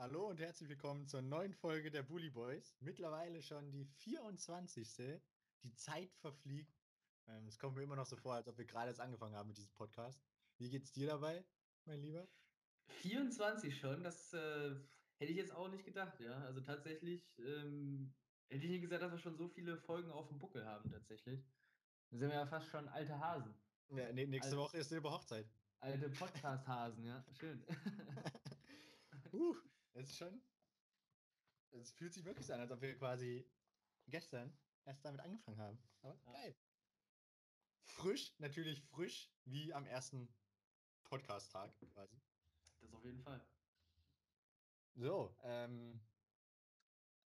Hallo und herzlich willkommen zur neuen Folge der Bully Boys. Mittlerweile schon die 24. Die Zeit verfliegt. Ähm, es kommt mir immer noch so vor, als ob wir gerade erst angefangen haben mit diesem Podcast. Wie geht's dir dabei, mein Lieber? 24 schon, das äh, hätte ich jetzt auch nicht gedacht, ja. Also tatsächlich ähm, hätte ich nicht gesagt, dass wir schon so viele Folgen auf dem Buckel haben, tatsächlich. Da sind wir ja fast schon alte Hasen. Ja, nee, nächste Al- Woche ist Silber Hochzeit. Alte Podcast-Hasen, ja. Schön. uh, es ist schon. Es fühlt sich wirklich so an, als ob wir quasi gestern erst damit angefangen haben. Aber Ja. geil. Frisch, natürlich frisch, wie am ersten Podcast-Tag quasi. das auf jeden Fall. So, ähm,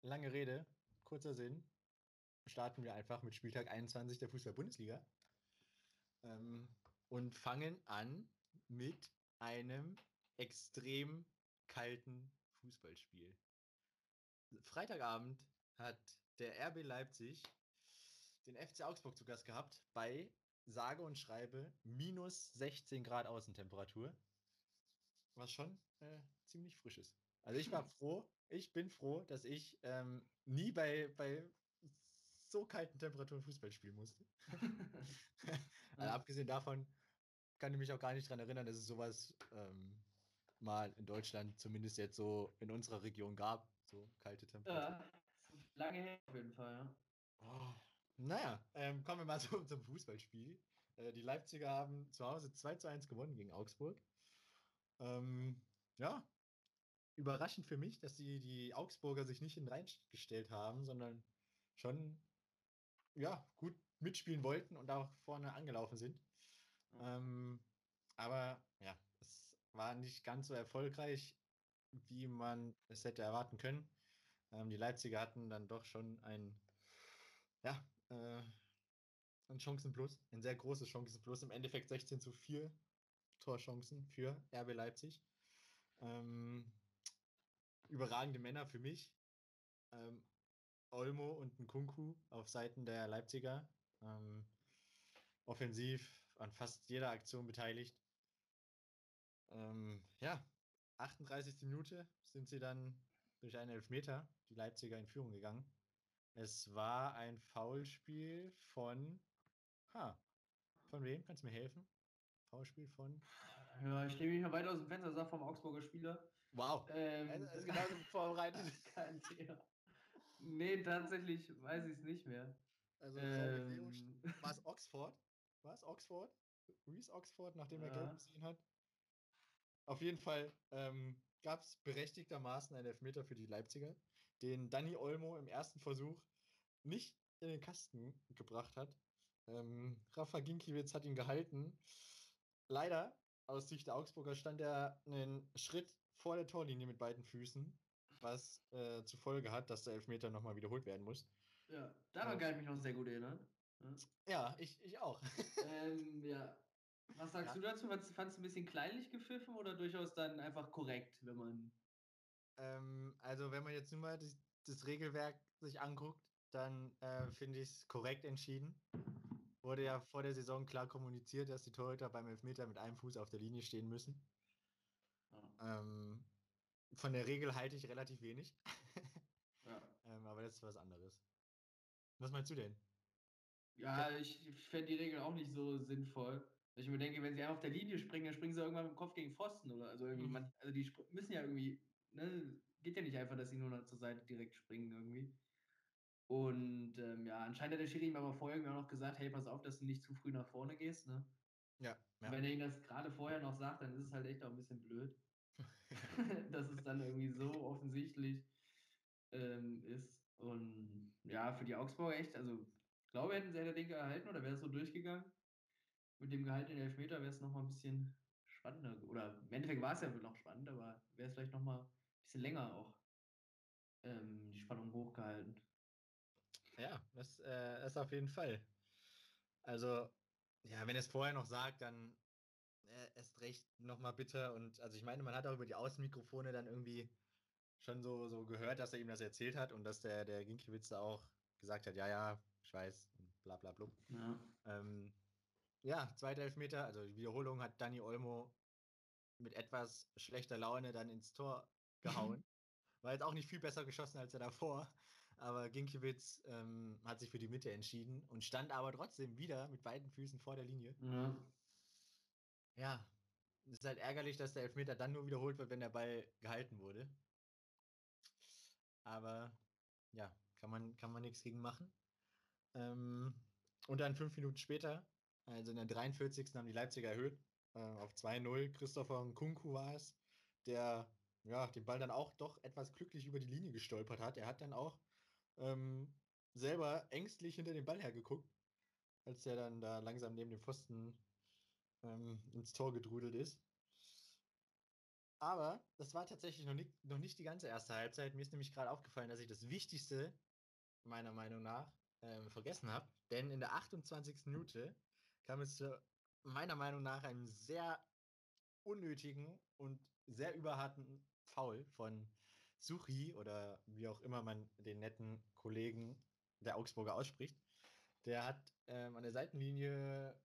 lange Rede, kurzer Sinn. Starten wir einfach mit Spieltag 21 der Fußball-Bundesliga. Ähm, und fangen an mit einem extrem kalten Fußballspiel. Freitagabend hat der RB Leipzig den FC Augsburg zu Gast gehabt bei sage und schreibe minus 16 Grad Außentemperatur. Was schon äh, ziemlich frisch ist. Also ich war froh, ich bin froh, dass ich ähm, nie bei, bei so kalten Temperaturen Fußball spielen musste. also abgesehen davon kann ich mich auch gar nicht daran erinnern, dass es sowas ähm, mal in Deutschland zumindest jetzt so in unserer Region gab. So kalte Temperaturen. Ja, lange her auf jeden Fall, ja. Oh, naja, ähm, kommen wir mal zu unserem Fußballspiel. Äh, die Leipziger haben zu Hause 2 zu 1 gewonnen gegen Augsburg. Ähm, ja, überraschend für mich, dass die, die Augsburger sich nicht in reingestellt haben, sondern schon ja, gut mitspielen wollten und auch vorne angelaufen sind. Ähm, aber war nicht ganz so erfolgreich, wie man es hätte erwarten können. Ähm, die Leipziger hatten dann doch schon ein, ja, äh, ein Chancenplus, ein sehr großes Chancenplus. Im Endeffekt 16 zu 4 Torchancen für RB Leipzig. Ähm, überragende Männer für mich. Ähm, Olmo und Nkunku auf Seiten der Leipziger. Ähm, offensiv an fast jeder Aktion beteiligt. Ähm, ja, 38. Minute sind sie dann durch einen Elfmeter, die Leipziger in Führung gegangen. Es war ein Foulspiel von. Ha, von wem? Kannst du mir helfen? Foulspiel von. Ja, ich stehe mich mal weiter aus dem Fenster, sag vom Augsburger Spieler. Wow! Ähm, Er ist genauso vorbereitet. kein Thema. Nee, tatsächlich weiß ich es nicht mehr. Also, ähm, war es Oxford? War es Oxford? Reese Oxford, nachdem er Ja. gelb gesehen hat? Auf jeden Fall ähm, gab es berechtigtermaßen einen Elfmeter für die Leipziger, den Danny Olmo im ersten Versuch nicht in den Kasten gebracht hat. Ähm, Rafa Ginkiewicz hat ihn gehalten. Leider, aus Sicht der Augsburger, stand er einen Schritt vor der Torlinie mit beiden Füßen, was äh, zur Folge hat, dass der Elfmeter nochmal wiederholt werden muss. ja, daran Ja. kann ich mich noch sehr gut erinnern. Ja. Ja, ich, ich auch. ähm, ja. Was sagst Ja. du dazu? Fandst du ein bisschen kleinlich gepfiffen oder durchaus dann einfach korrekt, wenn man. Ähm, also wenn man jetzt nur mal das, das Regelwerk sich anguckt, dann äh, finde ich es korrekt entschieden. Wurde ja vor der Saison klar kommuniziert, dass die Torhüter beim Elfmeter mit einem Fuß auf der Linie stehen müssen. Ja. Ähm, von der Regel halte ich relativ wenig. Ja. ähm, aber das ist was anderes. Was meinst du denn? Ja, ich fände die Regel auch nicht so sinnvoll. Weil Ich mir denke, wenn sie einfach auf der Linie springen, dann springen sie irgendwann mit dem Kopf gegen Pfosten oder also irgendwie, Mhm. man, also die müssen ja irgendwie, ne, geht ja nicht einfach, dass sie nur noch zur Seite direkt springen irgendwie. Und ähm, ja, anscheinend hat der Schiri ihm aber vorher irgendwie auch noch gesagt, hey, pass auf, dass du nicht zu früh nach vorne gehst, ne? Ja, Und Wenn er ihm das gerade vorher noch sagt, dann ist es halt echt auch ein bisschen blöd. dass es dann irgendwie so offensichtlich ähm, ist. Und ja, für die Augsburger echt, also ich glaube, hätten sie der Ding erhalten oder wäre es so durchgegangen. Mit dem gehaltenen Elfmeter wäre es nochmal ein bisschen spannender. Oder im Endeffekt war es ja noch spannend, aber wäre es vielleicht nochmal ein bisschen länger auch ähm, die Spannung hochgehalten. Ja, das äh, ist auf jeden Fall. Also, ja, wenn er es vorher noch sagt, dann äh, erst recht nochmal bitter. Und also ich meine, man hat auch über die Außenmikrofone dann irgendwie schon so, so gehört, dass er ihm das erzählt hat und dass der, der Ginkiewicz da auch gesagt hat, ja, ja, ich weiß, bla bla blub. Ja. Ähm, ja, zweiter Elfmeter, also die Wiederholung hat Danny Olmo mit etwas schlechter Laune dann ins Tor gehauen. war jetzt auch nicht viel besser geschossen als er davor. Aber Ginkiewicz ähm, hat sich für die Mitte entschieden und stand aber trotzdem wieder mit beiden Füßen vor der Linie. Ja. Ja, es ist halt ärgerlich, dass der Elfmeter dann nur wiederholt wird, wenn der Ball gehalten wurde. Aber ja, kann man, kann man nichts gegen machen. Ähm, und dann fünf Minuten später, also in der 43. haben die Leipziger erhöht äh, auf 2-0. Christopher Nkunku war es, der ja, den Ball dann auch doch etwas glücklich über die Linie gestolpert hat. Er hat dann auch ähm, selber ängstlich hinter dem Ball hergeguckt, als er dann da langsam neben dem Pfosten ähm, ins Tor gedrudelt ist. Aber das war tatsächlich noch nicht, noch nicht die ganze erste Halbzeit. Mir ist nämlich gerade aufgefallen, dass ich das Wichtigste, meiner Meinung nach, ähm, vergessen habe. Denn in der 28. Minute kam es zu meiner Meinung nach einem sehr unnötigen und sehr überharten Foul von Suchi oder wie auch immer man den netten Kollegen der Augsburger ausspricht. Der hat ähm, an der Seitenlinie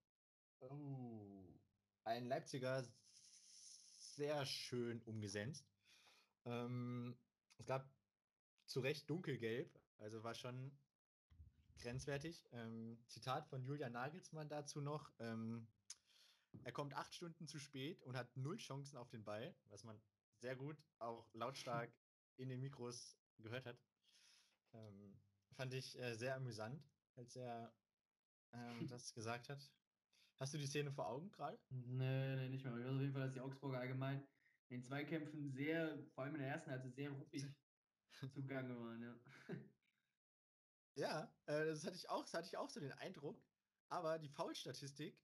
oh, einen Leipziger sehr schön umgesetzt. Ähm, es gab zu Recht dunkelgelb, also war schon grenzwertig. Ähm, Zitat von Julian Nagelsmann dazu noch. Ähm, er kommt acht Stunden zu spät und hat null Chancen auf den Ball, was man sehr gut auch lautstark in den Mikros gehört hat. Ähm, fand ich äh, sehr amüsant, als er ähm, das gesagt hat. Hast du die Szene vor Augen gerade? Nee, nee, nicht mehr. Ich weiß auf jeden Fall, dass die Augsburger allgemein in Zweikämpfen sehr, vor allem in der ersten Halbzeit, sehr ruppig zugange waren, ja. Ja, äh, das hatte ich auch, das hatte ich auch so den Eindruck. Aber die Foul-Statistik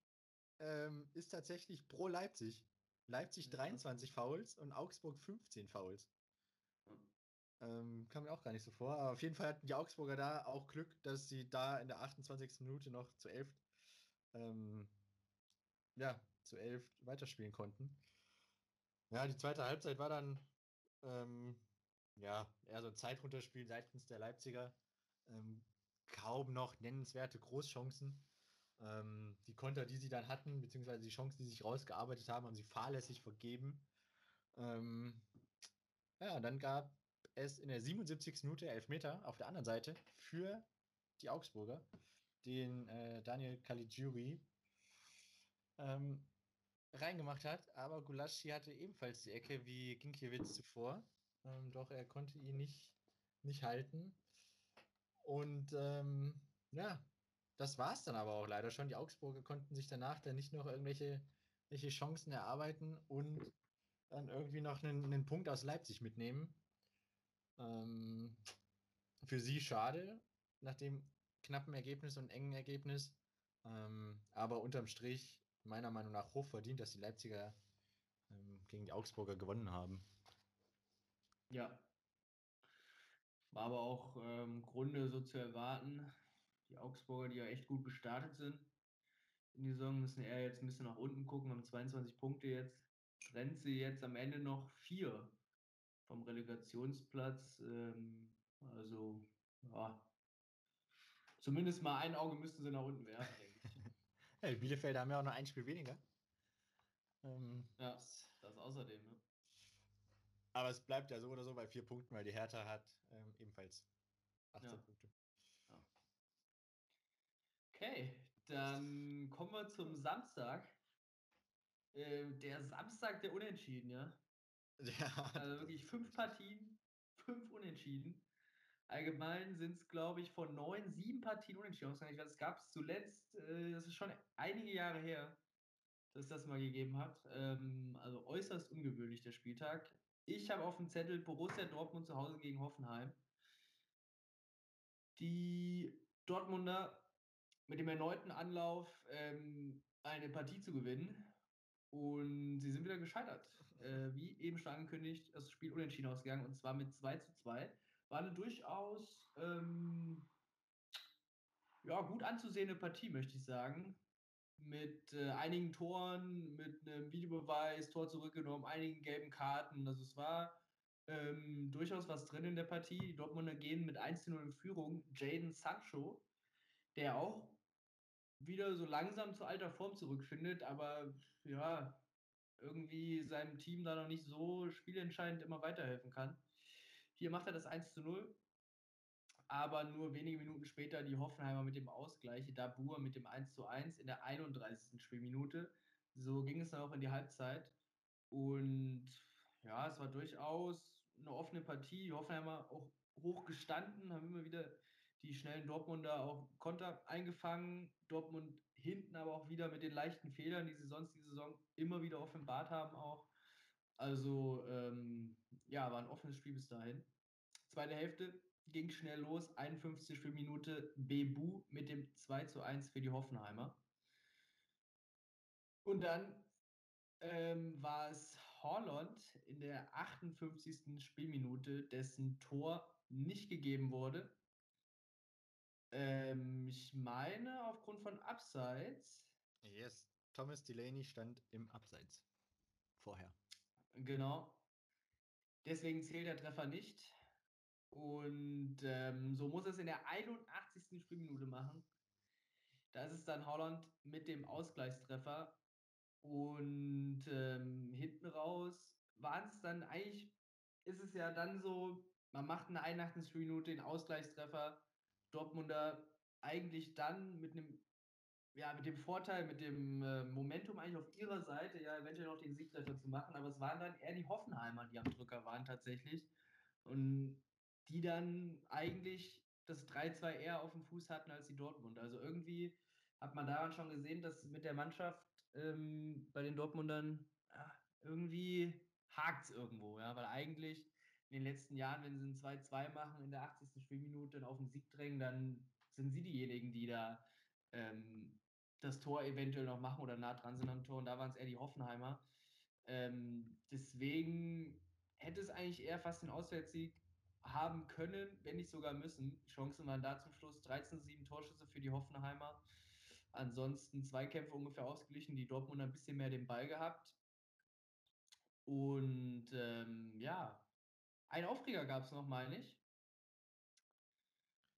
ähm, ist tatsächlich pro Leipzig. Leipzig Ja. 23 Fouls und Augsburg 15 Fouls. Ähm, kam mir auch gar nicht so vor. Aber auf jeden Fall hatten die Augsburger da auch Glück, dass sie da in der 28. Minute noch zu 11, ähm, ja, zu 11 weiterspielen konnten. Ja, die zweite Halbzeit war dann, ähm, ja, eher so ein Zeitrunterspiel seitens der Leipziger. Ähm, kaum noch nennenswerte Großchancen. Ähm, die Konter, die sie dann hatten, beziehungsweise die Chancen, die sich rausgearbeitet haben, haben sie fahrlässig vergeben. Ähm, ja, dann gab es in der 77. Minute Elfmeter auf der anderen Seite für die Augsburger, den äh, Daniel Caligiuri ähm, reingemacht hat, aber Gulaschi hatte ebenfalls die Ecke wie Ginkiewicz zuvor, ähm, doch er konnte ihn nicht, nicht halten. Und ähm, ja, das war es dann aber auch leider schon. Die Augsburger konnten sich danach dann nicht noch irgendwelche welche Chancen erarbeiten und dann irgendwie noch einen, einen Punkt aus Leipzig mitnehmen. Ähm, für sie schade, nach dem knappen Ergebnis und engen Ergebnis. Ähm, aber unterm Strich meiner Meinung nach hoch verdient, dass die Leipziger ähm, gegen die Augsburger gewonnen haben. Ja. War aber auch ähm, im Grunde so zu erwarten. Die Augsburger, die ja echt gut gestartet sind in die Saison, müssen eher jetzt ein bisschen nach unten gucken, haben 22 Punkte jetzt. Trennt sie jetzt am Ende noch vier vom Relegationsplatz. Ähm, also, ja. Zumindest mal ein Auge müssten sie nach unten werfen, denke ich. Ja, die Bielefelder haben ja auch noch ein Spiel weniger. Ähm, Ja, das außerdem, ne? Aber es bleibt ja so oder so bei vier Punkten, weil die Hertha hat ähm, ebenfalls 18 Ja. Punkte. Okay, dann kommen wir zum Samstag. Äh, der Samstag der Unentschieden, ja. Ja, Also wirklich fünf Partien, fünf Unentschieden. Allgemein sind es, glaube ich, von neun, sieben Partien unentschieden. Ich weiß, es gab es zuletzt, äh, das ist schon einige Jahre her, dass es das mal gegeben hat. Ähm, also äußerst ungewöhnlich der Spieltag. Ich habe auf dem Zettel Borussia Dortmund zu Hause gegen Hoffenheim. Die Dortmunder mit dem erneuten Anlauf ähm, eine Partie zu gewinnen. Und sie sind wieder gescheitert. Äh, wie eben schon angekündigt, das Spiel unentschieden ausgegangen und zwar mit 2 zu 2. War eine durchaus ähm, ja, gut anzusehende Partie, möchte ich sagen. Mit äh, einigen Toren, mit einem Videobeweis, Tor zurückgenommen, einigen gelben Karten. Also es war ähm, durchaus was drin in der Partie. Die Dortmunder gehen mit 1 zu 0 in Führung. Jaden Sancho, der auch wieder so langsam zu alter Form zurückfindet, aber ja, irgendwie seinem Team da noch nicht so spielentscheidend immer weiterhelfen kann. Hier macht er das 1 zu 0, aber nur wenige Minuten später die Hoffenheimer mit dem Ausgleich, Dabur mit dem 1 zu 1 in der 31. Spielminute. So ging es dann auch in die Halbzeit. Und ja, es war durchaus eine offene Partie. Die Hoffenheimer auch hoch gestanden, haben immer wieder die schnellen Dortmunder auch Konter eingefangen. Dortmund hinten aber auch wieder mit den leichten Fehlern, die sie sonst die Saison immer wieder offenbart haben auch. Also ähm, ja, war ein offenes Spiel bis dahin. Zweite Hälfte ging schnell los, 51. Minute Bebu mit dem 2 zu 1 für die Hoffenheimer. Und dann ähm, war es Holland in der 58. Spielminute, dessen Tor nicht gegeben wurde. Ähm, ich meine, aufgrund von Abseits. Yes, Thomas Delaney stand im Abseits. Vorher. Genau. Deswegen zählt der Treffer nicht. Und ähm, so muss es in der 81. Spielminute machen. Da ist es dann Holland mit dem Ausgleichstreffer. Und ähm, hinten raus waren es dann eigentlich, ist es ja dann so, man macht in der 81. Minute den Ausgleichstreffer. Dortmunder eigentlich dann mit einem, ja, mit dem Vorteil, mit dem äh, Momentum eigentlich auf ihrer Seite, ja, eventuell noch den Siegtreffer zu machen. Aber es waren dann eher die Hoffenheimer, die am Drücker waren tatsächlich. Und die dann eigentlich das 3-2 eher auf dem Fuß hatten als die Dortmund. Also irgendwie hat man daran schon gesehen, dass mit der Mannschaft ähm, bei den Dortmundern ja, irgendwie hakt es irgendwo, ja, weil eigentlich in den letzten Jahren, wenn sie ein 2-2 machen in der 80. Spielminute und auf den Sieg drängen, dann sind sie diejenigen, die da ähm, das Tor eventuell noch machen oder nah dran sind am Tor und da waren es eher die Hoffenheimer. Ähm, deswegen hätte es eigentlich eher fast den Auswärtssieg haben können, wenn nicht sogar müssen. Chancen waren da zum Schluss 13 7 Torschüsse für die Hoffenheimer. Ansonsten Zweikämpfe ungefähr ausgeglichen, die Dortmund ein bisschen mehr den Ball gehabt. Und ähm, ja, ein Aufreger gab es noch, meine ich.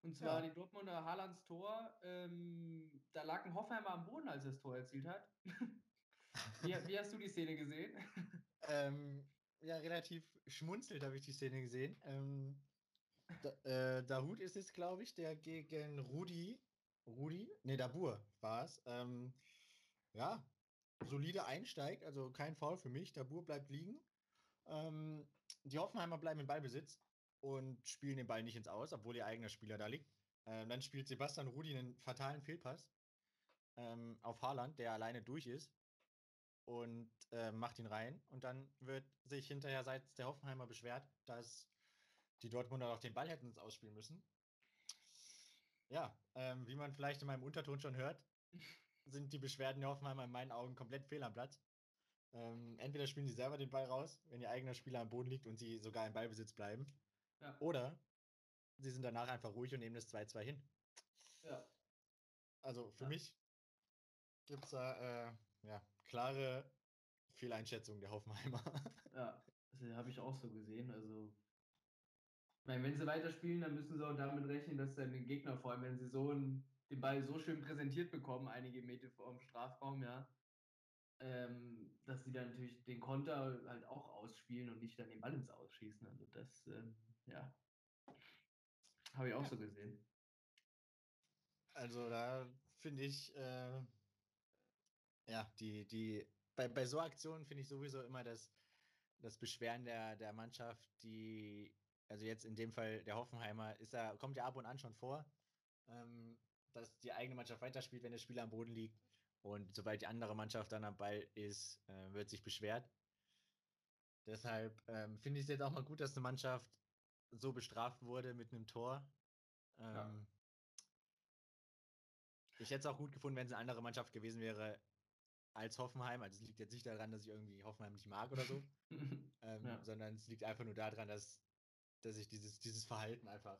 Und zwar ja. die Dortmunder Haalands Tor. Ähm, da lag ein Hoffenheimer am Boden, als er das Tor erzielt hat. wie, wie, hast du die Szene gesehen? ähm, ja, relativ schmunzelt habe ich die Szene gesehen. Ähm, da, äh, Dahut ist es, glaube ich, der gegen Rudi, Rudi, ne, Dabur war es. Ähm, ja, solide einsteigt, also kein Foul für mich. Dabur bleibt liegen. Ähm, die Hoffenheimer bleiben im Ballbesitz und spielen den Ball nicht ins Aus, obwohl ihr eigener Spieler da liegt. Ähm, dann spielt Sebastian Rudi einen fatalen Fehlpass ähm, auf Haaland, der alleine durch ist und äh, macht ihn rein. Und dann wird sich hinterher seitens der Hoffenheimer beschwert, dass die Dortmunder noch den Ball hätten Ausspielen müssen. Ja, ähm, wie man vielleicht in meinem Unterton schon hört, sind die Beschwerden der Hoffenheimer in meinen Augen komplett fehl am Platz. Ähm, entweder spielen sie selber den Ball raus, wenn ihr eigener Spieler am Boden liegt und sie sogar im Ballbesitz bleiben. Ja. Oder sie sind danach einfach ruhig und nehmen das 2-2 hin. Ja. Also für ja. mich gibt es da äh, ja, klare Fehleinschätzung der Hoffenheimer. Ja, das habe ich auch so gesehen. Also, meine, wenn sie weiterspielen, dann müssen sie auch damit rechnen, dass dann den Gegner, vor allem wenn sie so einen, den Ball so schön präsentiert bekommen, einige Meter vor dem Strafraum, ja, ähm, dass sie dann natürlich den Konter halt auch ausspielen und nicht dann den Ball ins Ausschießen. Also das, ähm, ja, habe ich auch ja. so gesehen. Also da finde ich, äh, ja, die, die, bei, bei so Aktionen finde ich sowieso immer das, das Beschweren der, der Mannschaft, die, also jetzt in dem Fall der Hoffenheimer, ist da, kommt ja ab und an schon vor, ähm, dass die eigene Mannschaft weiterspielt, wenn der Spieler am Boden liegt. Und sobald die andere Mannschaft dann am Ball ist, äh, wird sich beschwert. Deshalb ähm, finde ich es jetzt auch mal gut, dass eine Mannschaft so bestraft wurde mit einem Tor. Ähm, ja. Ich hätte es auch gut gefunden, wenn es eine andere Mannschaft gewesen wäre als Hoffenheim. Also es liegt jetzt nicht daran, dass ich irgendwie Hoffenheim nicht mag oder so, ähm, ja. sondern es liegt einfach nur daran, dass, dass ich dieses, dieses Verhalten einfach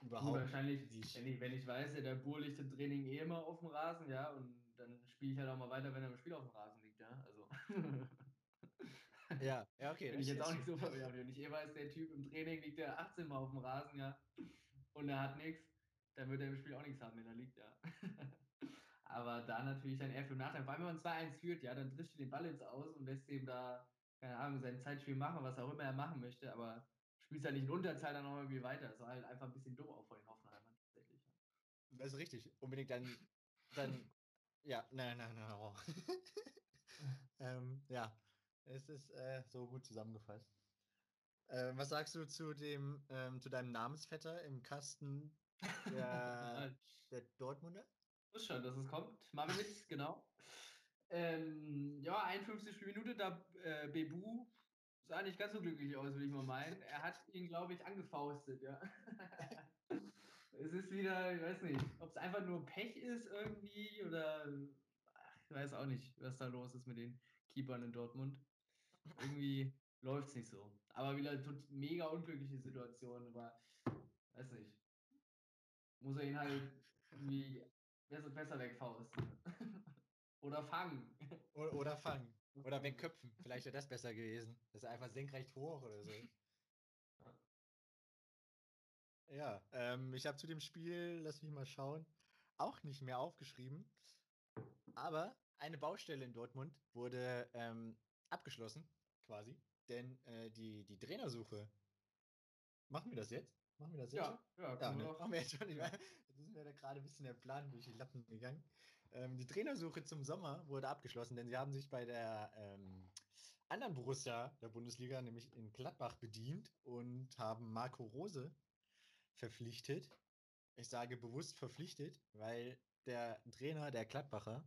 überhaupt wahrscheinlich, nicht. Wenn ich, wenn ich weiß, der Bur liegt im Training eh immer auf dem Rasen, ja, und dann spiele ich halt auch mal weiter, wenn er im Spiel auf dem Rasen liegt, ja. Also. ja, ja, okay. Bin ich jetzt auch nicht so verwehrt. Wenn ich eh weiß, der Typ im Training liegt der 18 Mal auf dem Rasen, ja, und er hat nichts, dann wird er im Spiel auch nichts haben, wenn er liegt, ja. Aber da natürlich dann eher für Nachteil. Vor allem, wenn man 2-1 führt, ja, dann triffst du den Ball ins Aus und lässt ihm da keine Ahnung, sein Zeitspiel machen, was auch immer er machen möchte, aber spielst halt nicht in Unterzahl dann noch irgendwie weiter. Das war halt einfach ein bisschen dumm auch von den Hoffenheimern tatsächlich. Das ist richtig. Unbedingt dann, dann, ja, nein, nein, nein. Oh. ähm, ja, es ist äh, so gut zusammengefasst. Äh, was sagst du zu dem, ähm, zu deinem Namensvetter im Kasten der, der Dortmunder? Das schon, dass es kommt. Marewitz, genau. Ähm, ja, 51 Minute, da äh, Bebu sah nicht ganz so glücklich aus, würde ich mal meinen. Er hat ihn, glaube ich, angefaustet, ja. es ist wieder, ich weiß nicht, ob es einfach nur Pech ist irgendwie oder ach, ich weiß auch nicht, was da los ist mit den Keepern in Dortmund. Irgendwie läuft es nicht so. Aber wieder mega unglückliche Situation, aber weiß nicht. Muss er ihn halt irgendwie besser, besser wegfausten. Oder fangen. Oder, oder fangen. Oder wegköpfen. Vielleicht wäre das besser gewesen. Das ist einfach senkrecht hoch oder so. Ja, ähm, ich habe zu dem Spiel, lass mich mal schauen, auch nicht mehr aufgeschrieben. Aber eine Baustelle in Dortmund wurde ähm, abgeschlossen, quasi. Denn äh, die, die Trainersuche. Machen wir das jetzt? Machen wir das jetzt? Ja, schon? ja, ja ne? machen wir jetzt schon. Jetzt ist mir da gerade ein bisschen der Plan durch die Lappen gegangen. Ähm, die Trainersuche zum Sommer wurde abgeschlossen, denn sie haben sich bei der ähm, anderen Borussia der Bundesliga, nämlich in Gladbach, bedient und haben Marco Rose verpflichtet. Ich sage bewusst verpflichtet, weil der Trainer der Gladbacher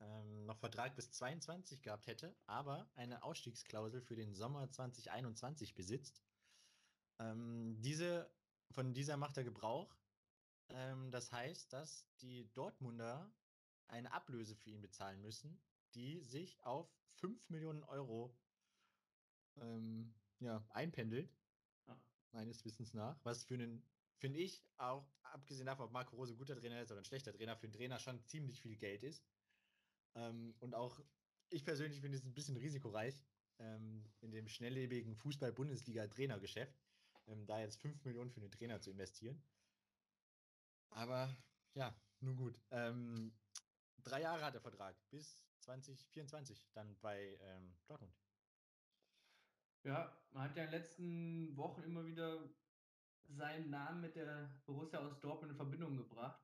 ähm, noch Vertrag bis 22 gehabt hätte, aber eine Ausstiegsklausel für den Sommer 2021 besitzt. Ähm, diese, von dieser macht er Gebrauch. Ähm, das heißt, dass die Dortmunder eine Ablöse für ihn bezahlen müssen, die sich auf 5 Millionen Euro ähm, ja, einpendelt, ja. meines Wissens nach, was für einen, finde ich, auch abgesehen davon, ob Marco Rose ein guter Trainer ist oder ein schlechter Trainer, für einen Trainer schon ziemlich viel Geld ist. Ähm, und auch ich persönlich finde es ein bisschen risikoreich, ähm, in dem schnelllebigen Fußball-Bundesliga-Trainergeschäft, ähm, da jetzt 5 Millionen für einen Trainer zu investieren. Aber ja, nun gut. Ähm, drei Jahre hat der Vertrag, bis 2024 dann bei ähm, Dortmund. Ja, man hat ja in den letzten Wochen immer wieder seinen Namen mit der Borussia aus Dortmund in Verbindung gebracht.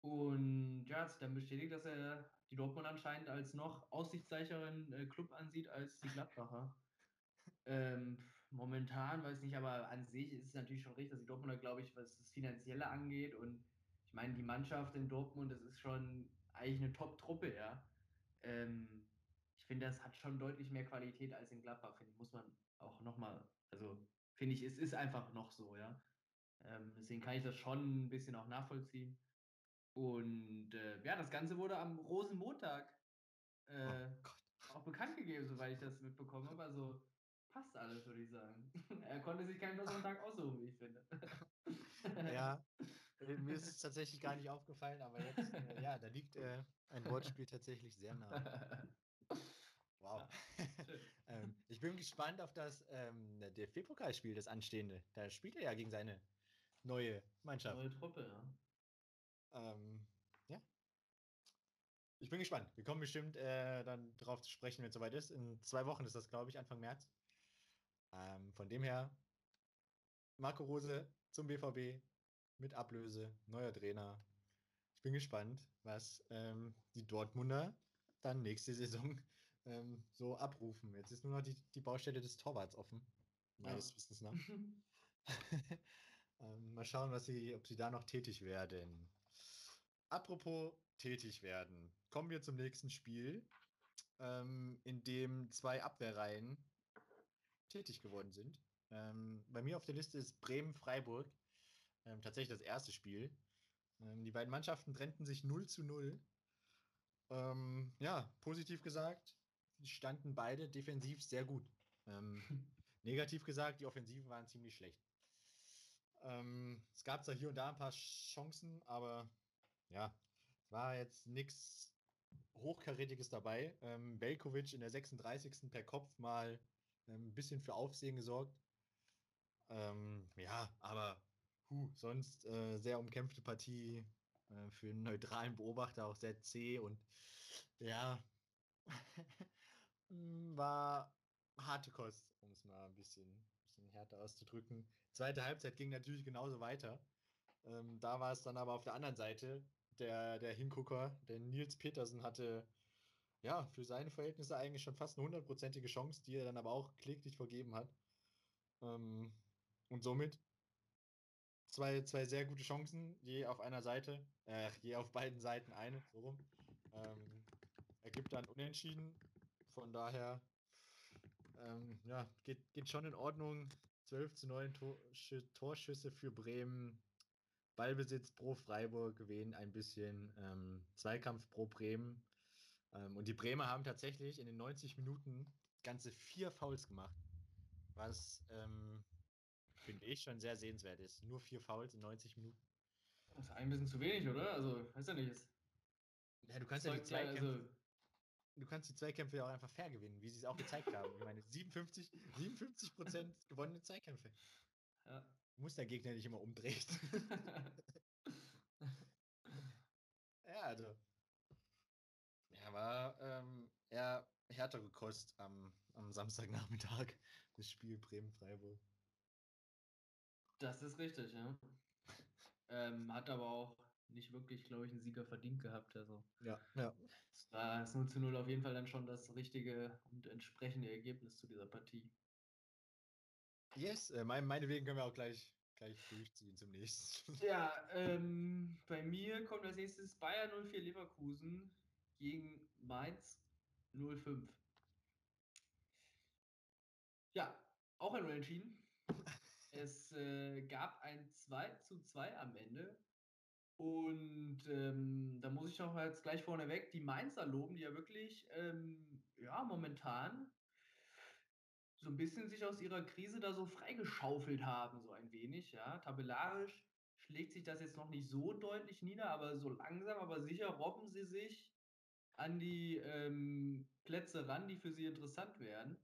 Und ja, hat sich dann bestätigt, dass er die Dortmund anscheinend als noch aussichtsreicheren äh, Club ansieht als die Gladbacher. ähm, momentan weiß ich nicht, aber an sich ist es natürlich schon richtig, dass die Dortmunder, glaube ich, was das Finanzielle angeht und ich meine, die Mannschaft in Dortmund, das ist schon eigentlich eine Top-Truppe, ja. Ähm, ich finde, das hat schon deutlich mehr Qualität als in Gladbach, finde ich, muss man auch nochmal, also finde ich, es ist einfach noch so, ja. Ähm, deswegen kann ich das schon ein bisschen auch nachvollziehen. Und äh, ja, das Ganze wurde am Rosenmontag äh, oh auch bekannt gegeben, soweit ich das mitbekommen habe. Also passt alles, würde ich sagen. er konnte sich keinen besseren Tag aussuchen, wie ich finde. ja, äh, mir ist es tatsächlich gar nicht aufgefallen, aber jetzt, äh, ja, da liegt äh, ein Wortspiel tatsächlich sehr nah. Wow. ähm, ich bin gespannt auf das ähm, DFB-Pokalspiel, das anstehende. Da spielt er ja gegen seine neue Mannschaft. Neue Truppe, ja. Ähm, ja. Ich bin gespannt. Wir kommen bestimmt äh, dann drauf zu sprechen, wenn es soweit ist. In zwei Wochen ist das, glaube ich, Anfang März. Ähm, von dem her, Marco Rose zum BVB mit Ablöse, neuer Trainer. Ich bin gespannt, was ähm, die Dortmunder dann nächste Saison ähm, so abrufen. Jetzt ist nur noch die, die Baustelle des Torwarts offen, meines ja. Wissens nach. ähm, mal schauen, was sie, ob sie da noch tätig werden. Apropos tätig werden, kommen wir zum nächsten Spiel, ähm, in dem zwei Abwehrreihen tätig geworden sind. Ähm, bei mir auf der Liste ist Bremen-Freiburg. Ähm, tatsächlich das erste Spiel. Ähm, die beiden Mannschaften trennten sich 0 zu 0. Ähm, ja, positiv gesagt, standen beide defensiv sehr gut. Ähm, negativ gesagt, die Offensiven waren ziemlich schlecht. Ähm, es gab zwar hier und da ein paar Chancen, aber ja, es war jetzt nichts Hochkarätiges dabei. Ähm, Belkovic in der 36. per Kopf mal ein bisschen für Aufsehen gesorgt. Ähm, ja, aber Huh, sonst äh, sehr umkämpfte Partie äh, für einen neutralen Beobachter, auch sehr zäh und ja, war harte Kost, um es mal ein bisschen, bisschen härter auszudrücken. Zweite Halbzeit ging natürlich genauso weiter. Ähm, da war es dann aber auf der anderen Seite. Der, der Hingucker, der Nils Petersen, hatte ja für seine Verhältnisse eigentlich schon fast eine hundertprozentige Chance, die er dann aber auch kläglich vergeben hat. Ähm, und somit zwei, zwei sehr gute Chancen, je auf einer Seite, äh, je auf beiden Seiten eine, so rum. Ähm, ergibt dann unentschieden. Von daher, ähm, ja, geht, geht schon in Ordnung. 12 zu 9 Tor Torschüsse für Bremen. Ballbesitz pro Freiburg, gewesen ein bisschen ähm, Zweikampf pro Bremen. Ähm, und die Bremer haben tatsächlich in den 90 Minuten ganze vier Fouls gemacht. Was ähm, finde ich schon sehr sehenswert ist. Nur vier Fouls in 90 Minuten. Das ist ein bisschen zu wenig, oder? Also, weiß ja nicht. Ja, du kannst ja die Zweikämpfe, also... du kannst die Zweikämpfe ja auch einfach fair gewinnen, wie sie es auch gezeigt haben. Ich meine, 57, 57 gewonnene Zweikämpfe. Ja. Muss der Gegner nicht immer umdrehen. ja, also. War ähm, eher härtere Kost am, am Samstagnachmittag, das Spiel Bremen-Freiburg. Das ist richtig, ja. Ähm, hat aber auch nicht wirklich, glaube ich, einen Sieger verdient gehabt. Also. Ja, ja. Das 0 zu 0 auf jeden Fall dann schon das richtige und entsprechende Ergebnis zu dieser Partie. Yes, äh, mein, meinetwegen können wir auch gleich, gleich durchziehen zum nächsten. Ja, ähm, bei mir kommt als nächstes Bayern 04 Leverkusen gegen Mainz 05. Ja, auch ein Unentschieden. Es äh, gab ein 2 zu 2 am Ende. Und ähm, da muss ich noch jetzt gleich vorneweg die Mainzer loben, die ja wirklich ähm, ja, momentan so ein bisschen sich aus ihrer Krise da so freigeschaufelt haben, so ein wenig. Ja. Tabellarisch schlägt sich das jetzt noch nicht so deutlich nieder, aber so langsam, aber sicher robben sie sich an die ähm, Plätze ran, die für sie interessant werden.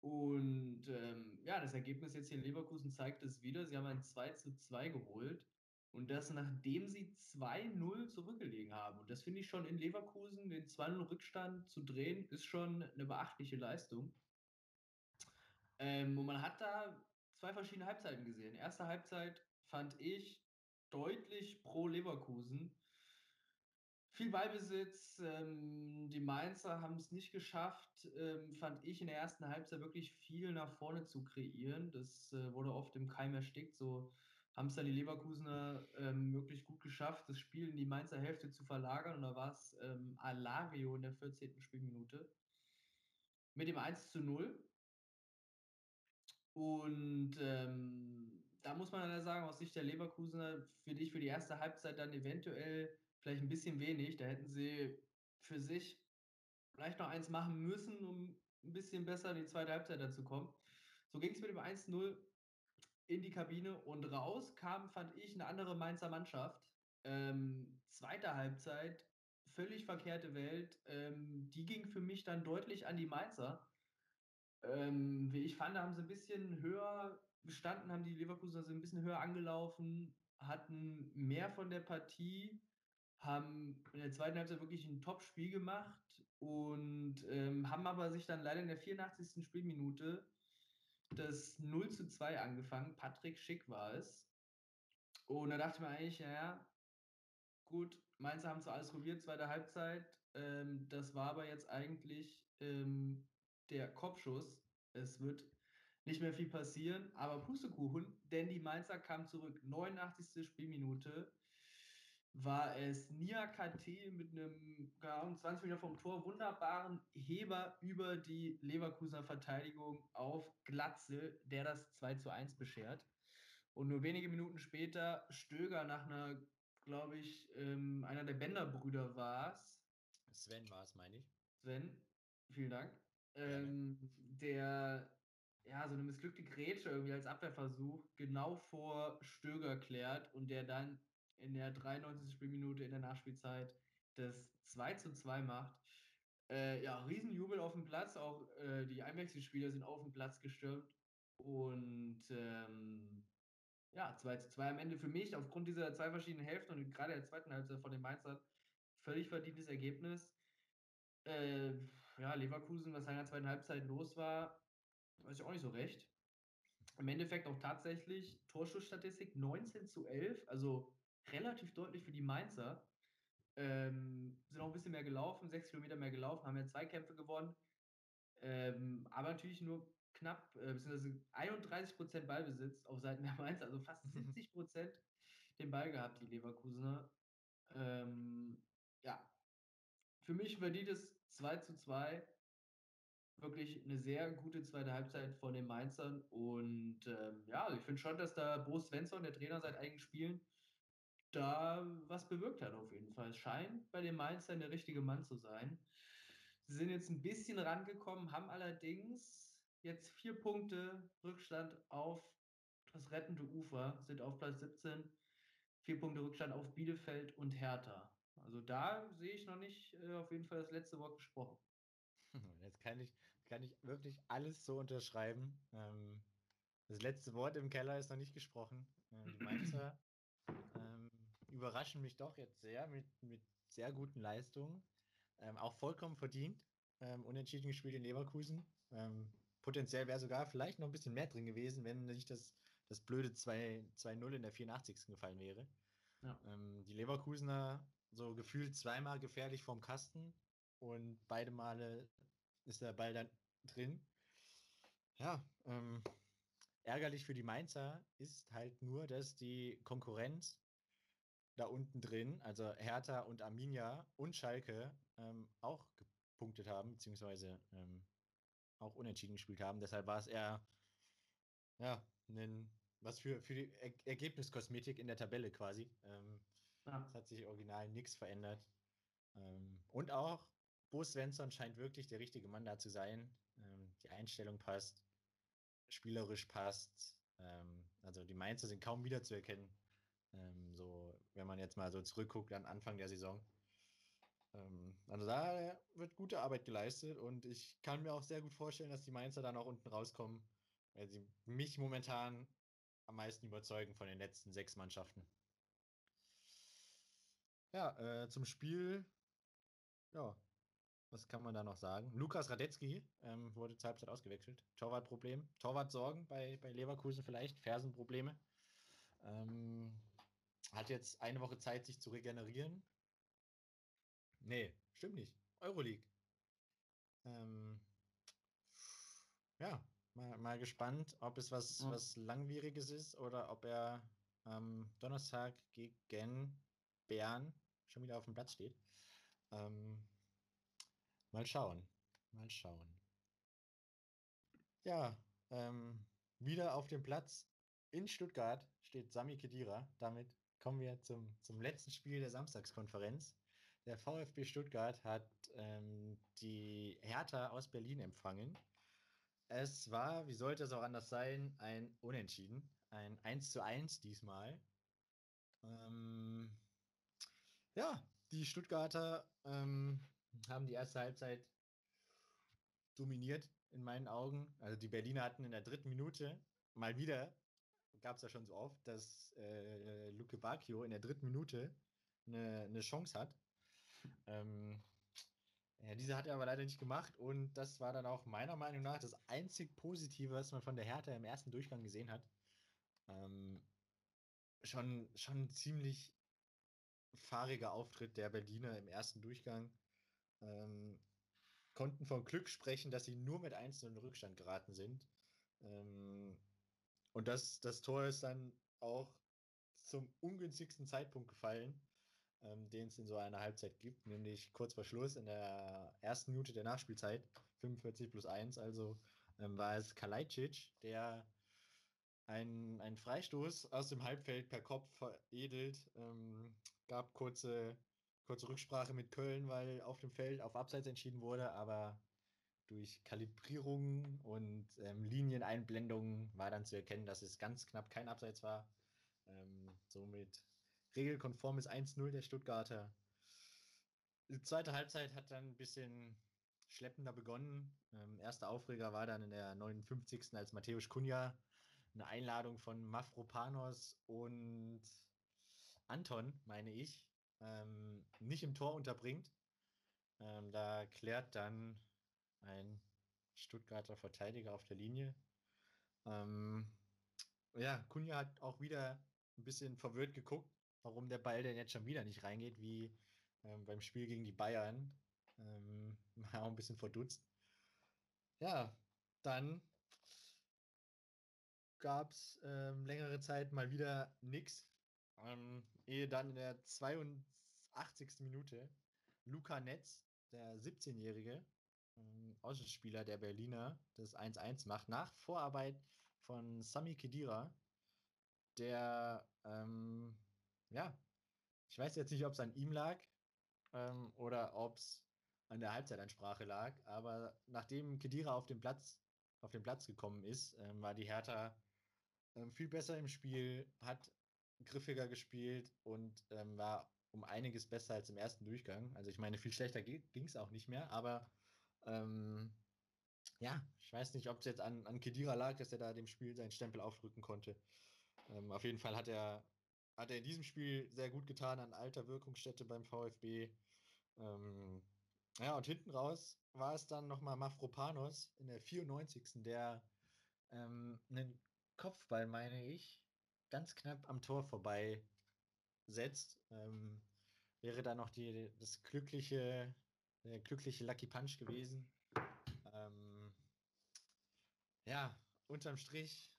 Und ähm, ja, das Ergebnis jetzt hier in Leverkusen zeigt es wieder. Sie haben ein 2 zu 2 geholt. Und das nachdem sie 2-0 zurückgelegen haben. Und das finde ich schon in Leverkusen, den 2-0 Rückstand zu drehen, ist schon eine beachtliche Leistung. Ähm, und man hat da zwei verschiedene Halbzeiten gesehen. Erste Halbzeit fand ich deutlich pro Leverkusen. Viel Ballbesitz. Ähm, die Mainzer haben es nicht geschafft, ähm, fand ich in der ersten Halbzeit wirklich viel nach vorne zu kreieren. Das äh, wurde oft im Keim erstickt. So haben es dann die Leverkusener ähm, wirklich gut geschafft, das Spiel in die Mainzer Hälfte zu verlagern. Und da war es ähm, Alario in der 14. Spielminute mit dem 1 zu 0. Und ähm, da muss man dann sagen, aus Sicht der Leverkusener, für dich für die erste Halbzeit dann eventuell vielleicht ein bisschen wenig. Da hätten sie für sich vielleicht noch eins machen müssen, um ein bisschen besser in die zweite Halbzeit dazu kommen. So ging es mit dem 1-0 in die Kabine und raus kam, fand ich, eine andere Mainzer Mannschaft. Ähm, zweite Halbzeit, völlig verkehrte Welt. Ähm, die ging für mich dann deutlich an die Mainzer. Ähm, wie ich fand, haben sie ein bisschen höher gestanden, haben die Leverkusener so ein bisschen höher angelaufen, hatten mehr von der Partie, haben in der zweiten Halbzeit wirklich ein Top-Spiel gemacht und ähm, haben aber sich dann leider in der 84. Spielminute das 0 zu 2 angefangen. Patrick Schick war es. Und da dachte ich mir eigentlich, naja, gut, Mainz haben zwar alles probiert, zweite Halbzeit. Ähm, das war aber jetzt eigentlich ähm, der Kopfschuss. Es wird nicht mehr viel passieren, aber Pustekuchen, denn die Mainzer kamen zurück. 89. Spielminute war es Nia KT mit einem genau, 20 Meter vom Tor wunderbaren Heber über die Leverkusener Verteidigung auf Glatze, der das 2 zu 1 beschert. Und nur wenige Minuten später Stöger nach einer, glaube ich, ähm, einer der Bender-Brüder war es. Sven war es, meine ich. Sven, vielen Dank. Ähm, der ja, so eine missglückte Grätsche irgendwie als Abwehrversuch genau vor Stöger klärt und der dann in der 93. Spielminute in der Nachspielzeit das 2 zu 2 macht. Äh, ja, Riesenjubel auf dem Platz, auch äh, die Einwechselspieler sind auf dem Platz gestürmt. Und ähm, ja, 2 zu 2 am Ende für mich, aufgrund dieser zwei verschiedenen Hälften und gerade der zweiten Hälfte von den Mainzern, völlig verdientes Ergebnis. Äh, ja, Leverkusen, was in der zweiten Halbzeit los war, weiß ich auch nicht so recht. Im Endeffekt auch tatsächlich Torschussstatistik 19 zu 11, also relativ deutlich für die Mainzer. Ähm, sind auch ein bisschen mehr gelaufen, sechs Kilometer mehr gelaufen, haben ja zwei Kämpfe gewonnen. Ähm, aber natürlich nur knapp, äh, beziehungsweise 31 Prozent Ballbesitz auf Seiten der Mainzer, also fast 70 Prozent den Ball gehabt, die Leverkusener. Ähm, ja, für mich verdient es 2 zu 2. Wirklich eine sehr gute zweite Halbzeit von den Mainzern. Und ähm, ja, ich finde schon, dass da Bo Svensson, der Trainer seit einigen Spielen, da was bewirkt hat auf jeden Fall. Es scheint bei den Mainzern der richtige Mann zu sein. Sie sind jetzt ein bisschen rangekommen, haben allerdings jetzt vier Punkte Rückstand auf das rettende Ufer, sind auf Platz 17, vier Punkte Rückstand auf Bielefeld und Hertha. Also da sehe ich noch nicht äh, auf jeden Fall das letzte Wort gesprochen. Jetzt kann ich, kann ich wirklich alles so unterschreiben. Ähm, das letzte Wort im Keller ist noch nicht gesprochen. Ähm, die Mainzer ähm, überraschen mich doch jetzt sehr mit, mit sehr guten Leistungen. Ähm, auch vollkommen verdient. Ähm, unentschieden gespielt in Leverkusen. Ähm, potenziell wäre sogar vielleicht noch ein bisschen mehr drin gewesen, wenn nicht das, das blöde 2-0 in der 84. gefallen wäre. Ja. Ähm, die Leverkusener so gefühlt zweimal gefährlich vom Kasten und beide Male ist der Ball dann drin. Ja, ähm, ärgerlich für die Mainzer ist halt nur, dass die Konkurrenz da unten drin, also Hertha und Arminia und Schalke, ähm, auch gepunktet haben, beziehungsweise ähm, auch unentschieden gespielt haben. Deshalb war es eher, ja, ein, was für, für die er Ergebniskosmetik in der Tabelle quasi. Ähm, ja. Es hat sich original nichts verändert. Ähm, und auch Bo Svensson scheint wirklich der richtige Mann da zu sein. Ähm, die Einstellung passt, spielerisch passt. Ähm, also die Mainzer sind kaum wiederzuerkennen. So, wenn man jetzt mal so zurückguckt an Anfang der Saison. Ähm, also da wird gute Arbeit geleistet und ich kann mir auch sehr gut vorstellen, dass die Mainzer dann auch unten rauskommen, weil sie mich momentan am meisten überzeugen von den letzten sechs Mannschaften. Ja, äh, zum Spiel, ja, was kann man da noch sagen? Lukas Radetzky ähm, wurde zur Halbzeit ausgewechselt. Torwartproblem. Torwartsorgen bei, bei Leverkusen vielleicht, Fersenprobleme. Ähm, hat jetzt eine Woche Zeit, sich zu regenerieren. Nee, stimmt nicht. Euroleague. Ähm, ja, mal, mal gespannt, ob es was, ja. was Langwieriges ist oder ob er am Donnerstag gegen Bern schon wieder auf dem Platz steht. Ähm, mal schauen. Mal schauen. Ja, ähm, wieder auf dem Platz in Stuttgart steht Sami Kedira. Damit kommen wir zum, zum letzten Spiel der Samstagskonferenz. Der VfB Stuttgart hat ähm, die Hertha aus Berlin empfangen. Es war, wie sollte es auch anders sein, ein Unentschieden. Ein 1 zu 1 diesmal. Ähm, ja, die Stuttgarter ähm, haben die erste Halbzeit dominiert in meinen Augen. Also die Berliner hatten in der dritten Minute mal wieder, gab es ja schon so oft, dass äh, Luke Bacchio in der dritten Minute eine, eine Chance hat. Ähm, ja, diese hat er aber leider nicht gemacht und das war dann auch meiner Meinung nach das einzig Positive, was man von der Hertha im ersten Durchgang gesehen hat. Ähm, schon, schon ziemlich fahriger Auftritt der Berliner im ersten Durchgang. Ähm, konnten von Glück sprechen, dass sie nur mit 1 in Rückstand geraten sind. Ähm, und das, das Tor ist dann auch zum ungünstigsten Zeitpunkt gefallen, ähm, den es in so einer Halbzeit gibt, nämlich kurz vor Schluss in der ersten Minute der Nachspielzeit, 45 plus 1. Also ähm, war es Kalajdzic, der einen Freistoß aus dem Halbfeld per Kopf veredelt. Ähm, gab kurze, kurze Rücksprache mit Köln, weil auf dem Feld auf Abseits entschieden wurde, aber durch Kalibrierung und ähm, Linieneinblendungen war dann zu erkennen, dass es ganz knapp kein Abseits war. Ähm, somit regelkonformes 1-0 der Stuttgarter. Die zweite Halbzeit hat dann ein bisschen schleppender begonnen. Ähm, erster Aufreger war dann in der 59. als Matthäus Kunja eine Einladung von Mafropanos und Anton, meine ich, ähm, nicht im Tor unterbringt. Ähm, da klärt dann ein Stuttgarter Verteidiger auf der Linie. Ähm, ja, Kunja hat auch wieder ein bisschen verwirrt geguckt, warum der Ball denn jetzt schon wieder nicht reingeht, wie ähm, beim Spiel gegen die Bayern. Ähm, auch ein bisschen verdutzt. Ja, dann gab es ähm, längere Zeit mal wieder nichts. Ähm, ehe dann in der 82. Minute Luca Netz, der 17-Jährige, ähm, Außenspieler der Berliner, das 1-1 macht, nach Vorarbeit von Sami Kedira, der, ähm, ja, ich weiß jetzt nicht, ob es an ihm lag ähm, oder ob es an der Halbzeitansprache lag, aber nachdem Kedira auf den Platz, auf den Platz gekommen ist, ähm, war die Hertha ähm, viel besser im Spiel, hat griffiger gespielt und ähm, war um einiges besser als im ersten Durchgang. Also ich meine, viel schlechter ging es auch nicht mehr, aber ähm, ja, ich weiß nicht, ob es jetzt an, an Kedira lag, dass er da dem Spiel seinen Stempel aufdrücken konnte. Ähm, auf jeden Fall hat er, hat er in diesem Spiel sehr gut getan an alter Wirkungsstätte beim VfB. Ähm, ja, und hinten raus war es dann nochmal Mafropanos in der 94. der ähm, einen Kopfball, meine ich, ganz knapp am Tor vorbei setzt. Ähm, wäre da noch die, das glückliche, der glückliche Lucky Punch gewesen. Ähm, ja, unterm Strich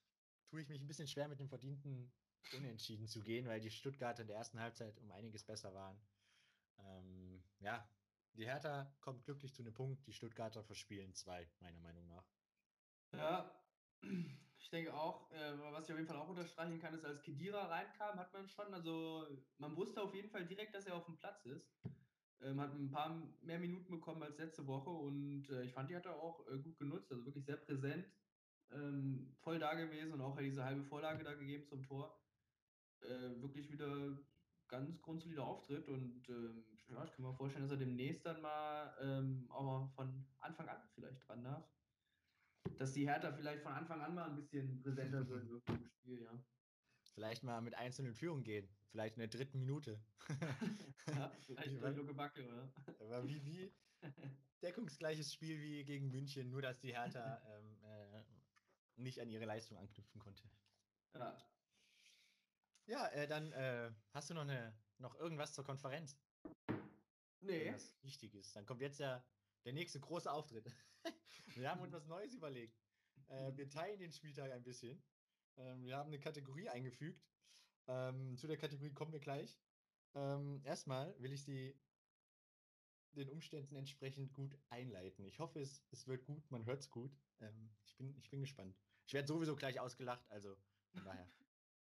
tue ich mich ein bisschen schwer mit dem verdienten Unentschieden zu gehen, weil die Stuttgarter in der ersten Halbzeit um einiges besser waren. Ähm, ja, die Hertha kommt glücklich zu einem Punkt, die Stuttgarter verspielen zwei, meiner Meinung nach. Ja, ich denke auch, äh, was ich auf jeden Fall auch unterstreichen kann, ist, als Kedira reinkam, hat man schon, also man wusste auf jeden Fall direkt, dass er auf dem Platz ist. Ähm, hat ein paar mehr Minuten bekommen als letzte Woche und äh, ich fand, die hat er auch äh, gut genutzt, also wirklich sehr präsent, ähm, voll da gewesen und auch diese halbe Vorlage da gegeben zum Tor. Äh, wirklich wieder ganz grundsolider Auftritt und ähm, ja, ich kann mir vorstellen, dass er demnächst dann mal ähm, auch mal von Anfang an vielleicht dran darf. Dass die Hertha vielleicht von Anfang an mal ein bisschen präsenter wird im Spiel, ja. Vielleicht mal mit einzelnen Führungen gehen. Vielleicht in der dritten Minute. ja, vielleicht war, Luke Backe, oder? Aber wie, wie deckungsgleiches Spiel wie gegen München, nur dass die Hertha ähm, äh, nicht an ihre Leistung anknüpfen konnte. Ja. Ja, äh, dann äh, hast du noch, eine, noch irgendwas zur Konferenz? Nee. Was wichtig ist. Dann kommt jetzt der, der nächste große Auftritt. wir haben uns was Neues überlegt. Äh, wir teilen den Spieltag ein bisschen. Ähm, wir haben eine Kategorie eingefügt. Ähm, zu der Kategorie kommen wir gleich. Ähm, erstmal will ich sie den Umständen entsprechend gut einleiten. Ich hoffe, es, es wird gut, man hört es gut. Ähm, ich, bin, ich bin gespannt. Ich werde sowieso gleich ausgelacht, also daher.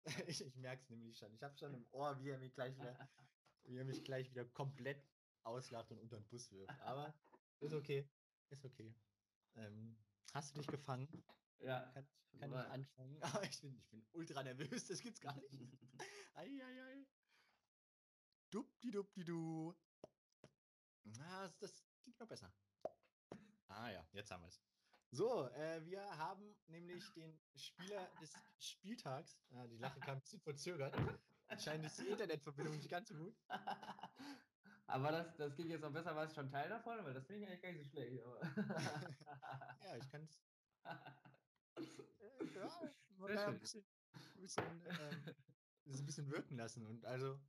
ich ich merke es nämlich schon. Ich habe schon im Ohr, wie er, mich gleich wieder, wie er mich gleich wieder komplett auslacht und unter den Bus wirft. Aber ist okay. Ist okay. Ähm, hast du dich gefangen? Ja. Kann, kann ich anfangen? Aber ich bin, ich bin ultra nervös, das gibt's gar nicht. Eieiei. Dupdi-dupdi-du. Na, das, das klingt noch besser. Ah ja, jetzt haben wir es. So, äh, wir haben nämlich den Spieler des Spieltags. Ah, die Lache kam ein bisschen verzögert. Anscheinend ist die Internetverbindung nicht ganz so gut. Aber das, das ging jetzt noch besser, war ich schon Teil davon, weil das finde ich eigentlich gar nicht so schlecht. ja, ich kann es. Ja, man kann ein bisschen, ein bisschen, ähm, ein bisschen wirken lassen. Und also,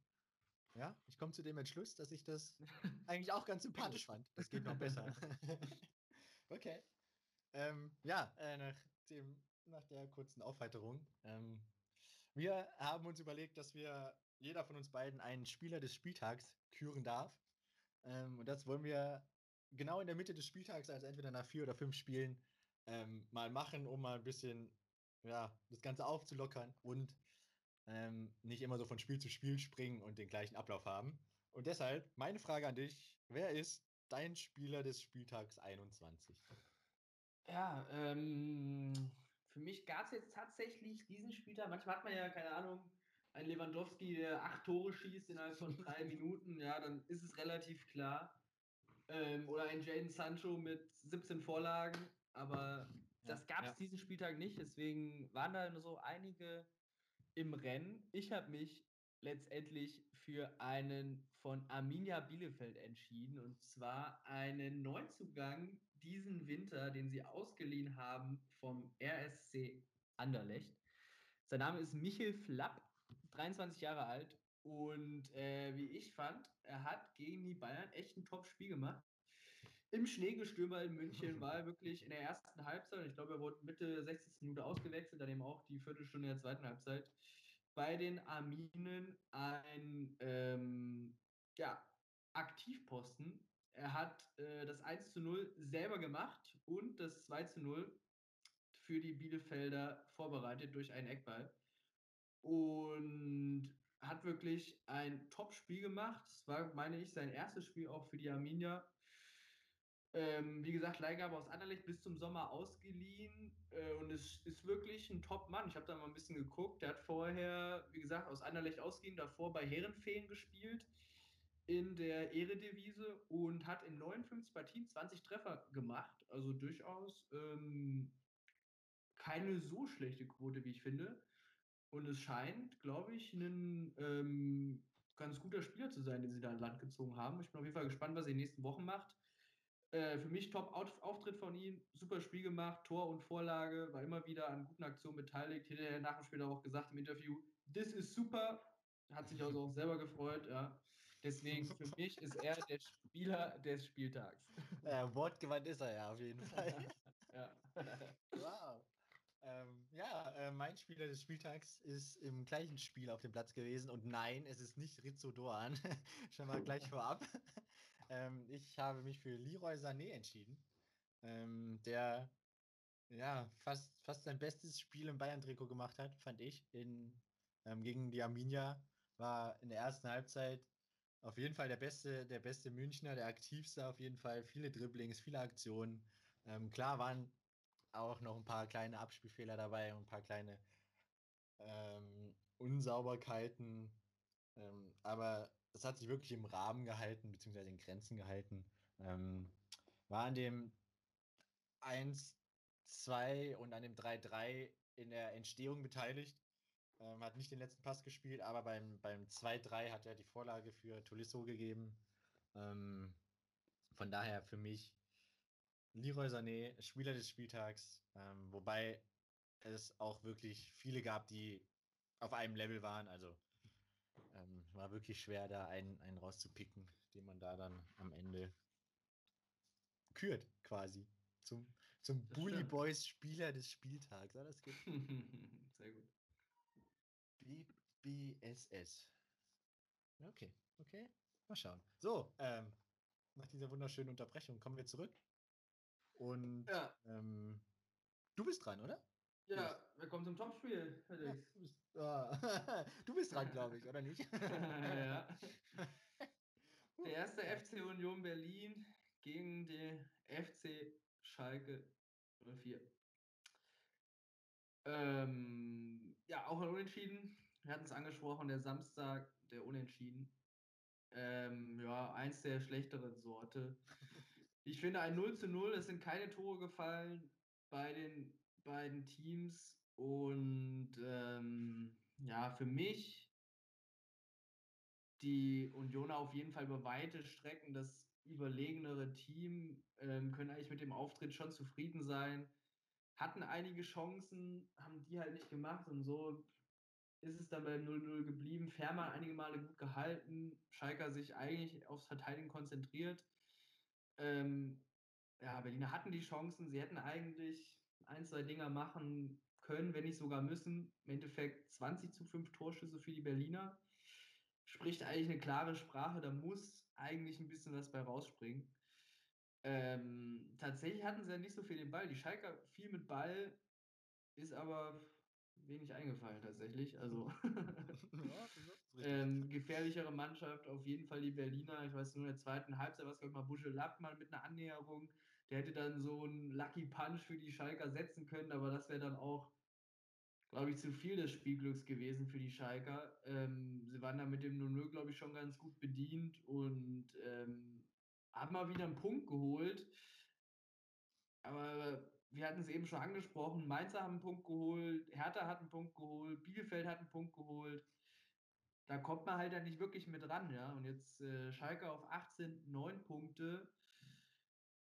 ja, ich komme zu dem Entschluss, dass ich das eigentlich auch ganz sympathisch fand. Das geht noch besser. okay. Ähm, ja, äh, nach, dem, nach der kurzen Aufheiterung. Ähm, wir haben uns überlegt, dass wir jeder von uns beiden einen Spieler des Spieltags küren darf. Ähm, und das wollen wir genau in der Mitte des Spieltags, also entweder nach vier oder fünf Spielen, ähm, mal machen, um mal ein bisschen ja, das Ganze aufzulockern und ähm, nicht immer so von Spiel zu Spiel springen und den gleichen Ablauf haben. Und deshalb meine Frage an dich: Wer ist dein Spieler des Spieltags 21? Ja, ähm, für mich gab es jetzt tatsächlich diesen Spieltag. Manchmal hat man ja, keine Ahnung, einen Lewandowski, der acht Tore schießt innerhalb von drei Minuten. Ja, dann ist es relativ klar. Ähm, oder ein Jaden Sancho mit 17 Vorlagen. Aber das gab es ja. diesen Spieltag nicht. Deswegen waren da nur so einige im Rennen. Ich habe mich letztendlich für einen von Arminia Bielefeld entschieden. Und zwar einen Neuzugang diesen Winter, den sie ausgeliehen haben vom RSC Anderlecht. Sein Name ist Michel Flapp, 23 Jahre alt. Und äh, wie ich fand, er hat gegen die Bayern echt ein Top-Spiel gemacht. Im Schneegestöber in München war er wirklich in der ersten Halbzeit, ich glaube, er wurde Mitte 60. Minute ausgewechselt, dann eben auch die Viertelstunde der zweiten Halbzeit, bei den Arminen ein ähm, ja, Aktivposten. Er hat äh, das 1 zu 0 selber gemacht und das 2 zu 0 für die Bielefelder vorbereitet durch einen Eckball. Und hat wirklich ein Top-Spiel gemacht. Es war, meine ich, sein erstes Spiel auch für die Arminia. Ähm, wie gesagt, Leihgabe aus Anderlecht bis zum Sommer ausgeliehen äh, und es ist wirklich ein Top-Mann. Ich habe da mal ein bisschen geguckt. Der hat vorher, wie gesagt, aus Anderlecht ausgeliehen, davor bei Herrenfeen gespielt in der Eredivise und hat in 59 Partien 20 Treffer gemacht. Also durchaus ähm, keine so schlechte Quote, wie ich finde. Und es scheint, glaube ich, ein ähm, ganz guter Spieler zu sein, den sie da an Land gezogen haben. Ich bin auf jeden Fall gespannt, was er in den nächsten Wochen macht. Äh, für mich Top-Auftritt von ihm, super Spiel gemacht, Tor und Vorlage, war immer wieder an guten Aktionen beteiligt. Hinterher nach dem Spiel auch gesagt im Interview, this is super. Hat sich also auch selber gefreut, ja. Deswegen für mich ist er der Spieler des Spieltags. Ja, wortgewandt ist er ja auf jeden Fall. ja. Wow. Ähm, ja, äh, mein Spieler des Spieltags ist im gleichen Spiel auf dem Platz gewesen und nein, es ist nicht Rizzo Doan. Schon mal gleich vorab. Ähm, ich habe mich für Leroy Sané entschieden, ähm, der ja fast, fast sein bestes Spiel im Bayern-Trikot gemacht hat, fand ich. In, ähm, gegen die Arminia war in der ersten Halbzeit auf jeden Fall der beste, der beste Münchner, der aktivste auf jeden Fall. Viele Dribblings, viele Aktionen. Ähm, klar waren auch noch ein paar kleine Abspielfehler dabei und ein paar kleine ähm, Unsauberkeiten. Ähm, aber das hat sich wirklich im Rahmen gehalten, beziehungsweise in Grenzen gehalten. Ähm, war an dem 1, 2 und an dem 3-3 in der Entstehung beteiligt. Ähm, hat nicht den letzten Pass gespielt, aber beim, beim 2-3 hat er die Vorlage für Tolisso gegeben. Ähm, von daher für mich Leroy Sané, Spieler des Spieltags, ähm, wobei es auch wirklich viele gab, die auf einem Level waren. Also ähm, war wirklich schwer, da einen, einen rauszupicken, den man da dann am Ende kürt, quasi. Zum, zum Bully Boys Spieler des Spieltags. Ja, das geht. Sehr gut. BBSS. Okay, okay. Mal schauen. So, ähm, nach dieser wunderschönen Unterbrechung kommen wir zurück. Und ja. ähm, du bist dran, oder? Ja, wir kommen zum Topspiel, bist, oh. du bist dran, glaube ich, oder nicht? ja. Der erste FC Union Berlin gegen den FC Schalke 04. Ähm, ja, auch ein Unentschieden. Wir hatten es angesprochen, der Samstag, der Unentschieden. Ähm, ja, eins der schlechteren Sorte. Ich finde ein 0 zu 0, es sind keine Tore gefallen bei den beiden Teams. Und ähm, ja, für mich die Unioner auf jeden Fall über weite Strecken das überlegenere Team, ähm, können eigentlich mit dem Auftritt schon zufrieden sein. Hatten einige Chancen, haben die halt nicht gemacht und so ist es dann bei 0-0 geblieben. Fermer einige Male gut gehalten, Schalker sich eigentlich aufs Verteidigen konzentriert. Ähm, ja, Berliner hatten die Chancen, sie hätten eigentlich ein, zwei Dinger machen können, wenn nicht sogar müssen. Im Endeffekt 20 zu 5 Torschüsse für die Berliner. Spricht eigentlich eine klare Sprache, da muss eigentlich ein bisschen was bei rausspringen. Ähm, tatsächlich hatten sie ja nicht so viel den Ball. Die Schalker viel mit Ball, ist aber wenig eingefallen tatsächlich. Also ähm, gefährlichere Mannschaft, auf jeden Fall die Berliner. Ich weiß nur in der zweiten Halbzeit, was glaube ich mal Busche mal mit einer Annäherung. Der hätte dann so einen Lucky Punch für die Schalker setzen können, aber das wäre dann auch, glaube ich, zu viel des Spielglücks gewesen für die Schalker. Ähm, sie waren da mit dem 0-0, glaube ich, schon ganz gut bedient und ähm, haben mal wieder einen Punkt geholt. Aber wir hatten es eben schon angesprochen, Mainzer haben einen Punkt geholt, Hertha hat einen Punkt geholt, Bielefeld hat einen Punkt geholt. Da kommt man halt dann nicht wirklich mit ran, ja. Und jetzt äh, Schalke auf 18, 9 Punkte.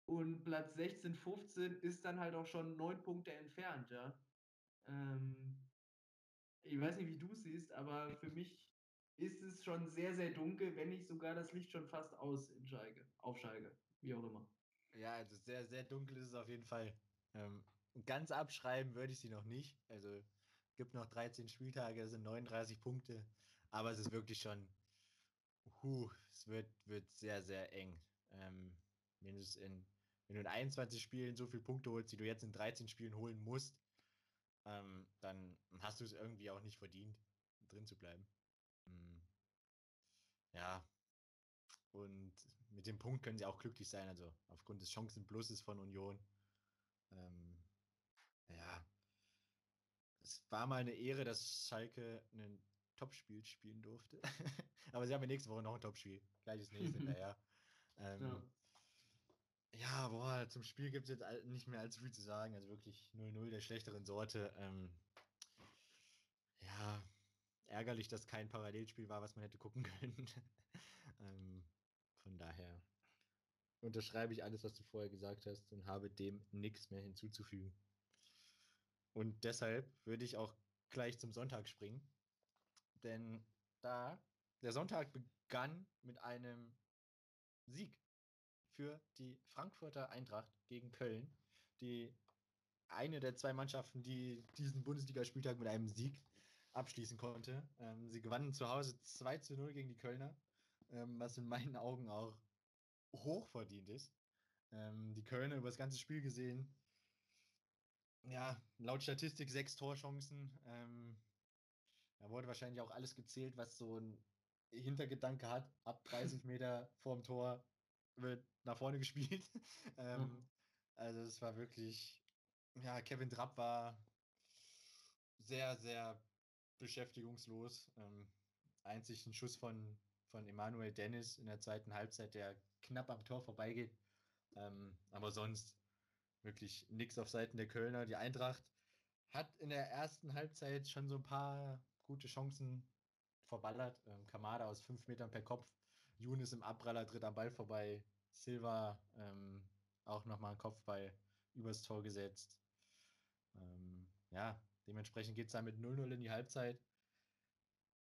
Und Platz 16, 15 ist dann halt auch schon neun Punkte entfernt, ja. Ähm, ich weiß nicht, wie du siehst, aber für mich ist es schon sehr, sehr dunkel, wenn nicht sogar das Licht schon fast aus in wie auch immer. Ja, also sehr, sehr dunkel ist es auf jeden Fall. Ähm, ganz abschreiben würde ich sie noch nicht. Also gibt noch 13 Spieltage, das sind 39 Punkte. Aber es ist wirklich schon, huh, es wird, wird sehr, sehr eng. Ähm, wenn, in, wenn du in 21 Spielen so viele Punkte holst, die du jetzt in 13 Spielen holen musst, ähm, dann hast du es irgendwie auch nicht verdient, drin zu bleiben. Hm. Ja. Und mit dem Punkt können sie auch glücklich sein, also aufgrund des Chancenplusses von Union. Ähm, ja. Es war mal eine Ehre, dass Schalke ein Topspiel spielen durfte. Aber sie haben ja nächste Woche noch ein Topspiel. Gleiches nächste hinterher. Ähm, ja. Ja, boah, zum Spiel gibt es jetzt nicht mehr allzu viel zu sagen. Also wirklich 0-0 der schlechteren Sorte. Ähm, ja, ärgerlich, dass kein Parallelspiel war, was man hätte gucken können. ähm, von daher unterschreibe ich alles, was du vorher gesagt hast und habe dem nichts mehr hinzuzufügen. Und deshalb würde ich auch gleich zum Sonntag springen. Denn da, der Sonntag begann mit einem Sieg für die Frankfurter Eintracht gegen Köln. Die eine der zwei Mannschaften, die diesen Bundesligaspieltag mit einem Sieg abschließen konnte. Ähm, sie gewannen zu Hause 2 zu 0 gegen die Kölner, ähm, was in meinen Augen auch hochverdient ist. Ähm, die Kölner über das ganze Spiel gesehen, ja, laut Statistik sechs Torchancen. Ähm, da wurde wahrscheinlich auch alles gezählt, was so ein Hintergedanke hat. Ab 30 Meter vorm Tor wird nach vorne gespielt. ähm, mhm. Also es war wirklich, ja, Kevin Trapp war sehr, sehr beschäftigungslos. Ähm, einzig ein Schuss von, von Emanuel Dennis in der zweiten Halbzeit, der knapp am Tor vorbeigeht. Ähm, aber sonst wirklich nichts auf Seiten der Kölner. Die Eintracht hat in der ersten Halbzeit schon so ein paar gute Chancen verballert. Ähm, Kamada aus fünf Metern per Kopf. Younes im Abpraller tritt am Ball vorbei. Silva ähm, auch nochmal einen Kopfball übers Tor gesetzt. Ähm, ja, dementsprechend geht es dann mit 0-0 in die Halbzeit.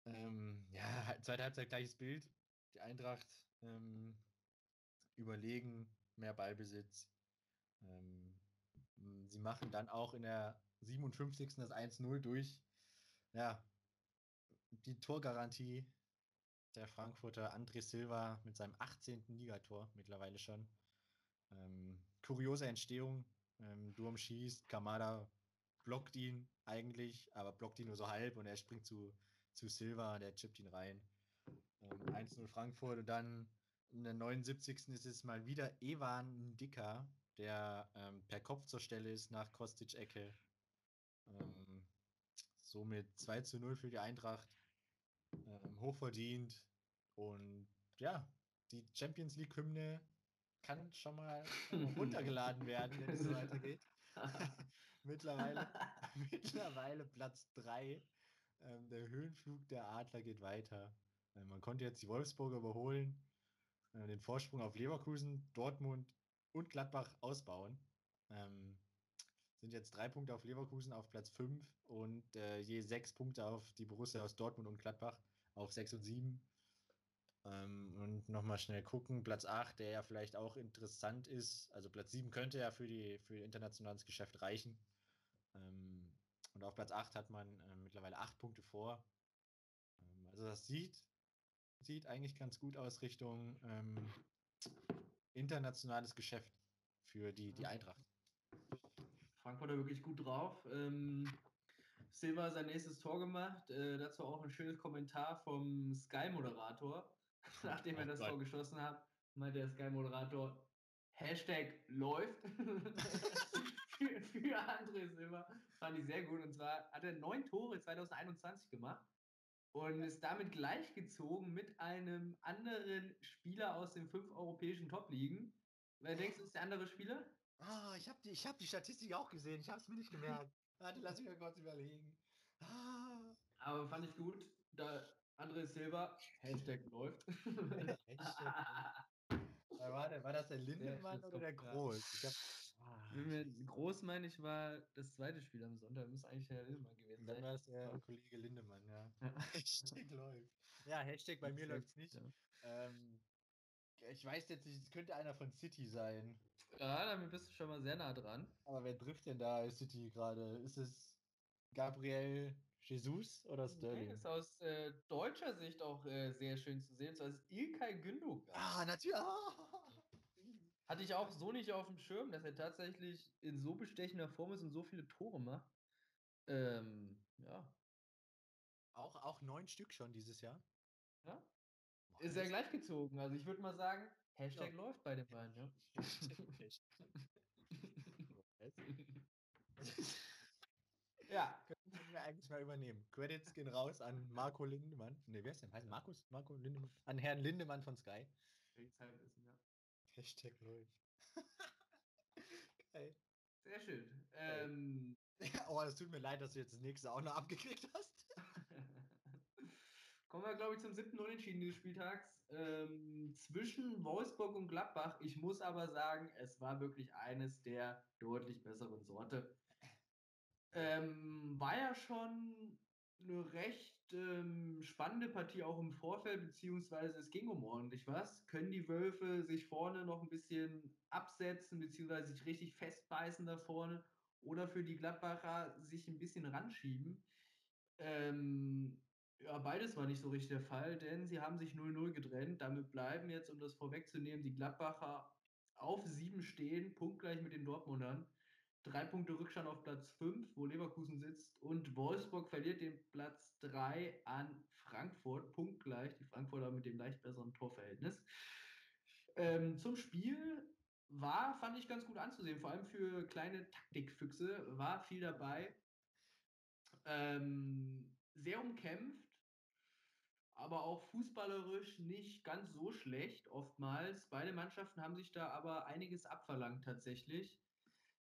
Ähm, ja, zweite Halbzeit gleiches Bild. Die Eintracht ähm, überlegen, mehr Ballbesitz. Ähm, sie machen dann auch in der 57. das 1-0 durch. Ja, die Torgarantie der Frankfurter André Silva mit seinem 18. Ligator mittlerweile schon. Ähm, kuriose Entstehung. Ähm, Durm schießt, Kamada blockt ihn eigentlich, aber blockt ihn nur so halb und er springt zu, zu Silva, der chippt ihn rein. Ähm, 1-0 Frankfurt und dann in der 79. ist es mal wieder Evan Dicker, der ähm, per Kopf zur Stelle ist nach Kostic-Ecke. Ähm, somit 2 zu 0 für die Eintracht ähm, hochverdient. Und ja, die Champions League-Hymne kann schon mal runtergeladen werden, wenn es so weitergeht. mittlerweile, mittlerweile Platz 3. Ähm, der Höhenflug der Adler geht weiter. Ähm, man konnte jetzt die Wolfsburger überholen, äh, den Vorsprung auf Leverkusen, Dortmund und Gladbach ausbauen. Ähm, sind jetzt drei Punkte auf Leverkusen auf Platz 5 und äh, je sechs Punkte auf die Borussia aus Dortmund und Gladbach auf 6 und 7. Ähm, und nochmal schnell gucken, Platz 8, der ja vielleicht auch interessant ist. Also Platz 7 könnte ja für, die, für internationales Geschäft reichen. Ähm, und auf Platz 8 hat man äh, mittlerweile 8 Punkte vor. Ähm, also das sieht, sieht eigentlich ganz gut aus Richtung ähm, internationales Geschäft für die, die Eintracht. Frankfurt wirklich gut drauf. Ähm, Silva sein nächstes Tor gemacht. Äh, dazu auch ein schönes Kommentar vom Sky-Moderator. Nachdem er das Tor geschossen hat, meinte der Sky-Moderator, Hashtag läuft für, für André Silva. Fand ich sehr gut. Und zwar hat er neun Tore 2021 gemacht und ist damit gleichgezogen mit einem anderen Spieler aus den fünf europäischen Top-Ligen. Wer denkst du, ist der andere Spieler? Ah, ich habe die, hab die Statistik auch gesehen. Ich habe es mir nicht gemerkt. Warte, lass mich mal kurz überlegen. Ah. Aber fand ich gut. Da André Silva, Hashtag läuft. Hashtag. war, der, war das der Lindemann oder der Groß? Hab, ah, Groß meine ich war das zweite Spiel am Sonntag. Muss eigentlich der Lindemann gewesen sein. Dann war es der Kollege Lindemann, ja. ja. Hashtag läuft. Ja, Hashtag bei mir läuft es nicht. Ja. Ähm, ich weiß jetzt nicht, es könnte einer von City sein. Ja, damit bist du schon mal sehr nah dran. Aber wer trifft denn da City gerade? Ist es Gabriel Jesus oder Sterling? Nee, ist aus äh, deutscher Sicht auch äh, sehr schön zu sehen. Das ist Ilkay Gündogan. Ah, natürlich. Ah. Hatte ich auch so nicht auf dem Schirm, dass er tatsächlich in so bestechender Form ist und so viele Tore macht. Ähm, ja. Auch, auch neun Stück schon dieses Jahr. Ja. Ist ja gleichgezogen. Also ich würde mal sagen, Hashtag ja. läuft bei den beiden, ja. ja. Können wir eigentlich mal übernehmen. Credits gehen raus an Marco Lindemann. Ne, wer ist denn? Heißt Markus? Marco Lindemann? An Herrn Lindemann von Sky. ja. Hashtag läuft. Geil. Sehr schön. Ähm, oh, es tut mir leid, dass du jetzt das nächste auch noch abgekriegt hast. Kommen wir, glaube ich, zum siebten Unentschieden des Spieltags. Ähm, zwischen Wolfsburg und Gladbach. Ich muss aber sagen, es war wirklich eines der deutlich besseren Sorte. Ähm, war ja schon eine recht ähm, spannende Partie auch im Vorfeld, beziehungsweise es ging um ordentlich was. Können die Wölfe sich vorne noch ein bisschen absetzen, beziehungsweise sich richtig festbeißen da vorne oder für die Gladbacher sich ein bisschen ranschieben? Ähm, ja, beides war nicht so richtig der Fall, denn sie haben sich 0-0 getrennt. Damit bleiben jetzt, um das vorwegzunehmen, die Gladbacher auf sieben stehen, punktgleich mit den Dortmundern. Drei Punkte Rückstand auf Platz 5, wo Leverkusen sitzt. Und Wolfsburg verliert den Platz 3 an Frankfurt, punktgleich. Die Frankfurter mit dem leicht besseren Torverhältnis. Ähm, zum Spiel war, fand ich ganz gut anzusehen, vor allem für kleine Taktikfüchse, war viel dabei. Ähm, sehr umkämpft, aber auch fußballerisch nicht ganz so schlecht oftmals. Beide Mannschaften haben sich da aber einiges abverlangt tatsächlich.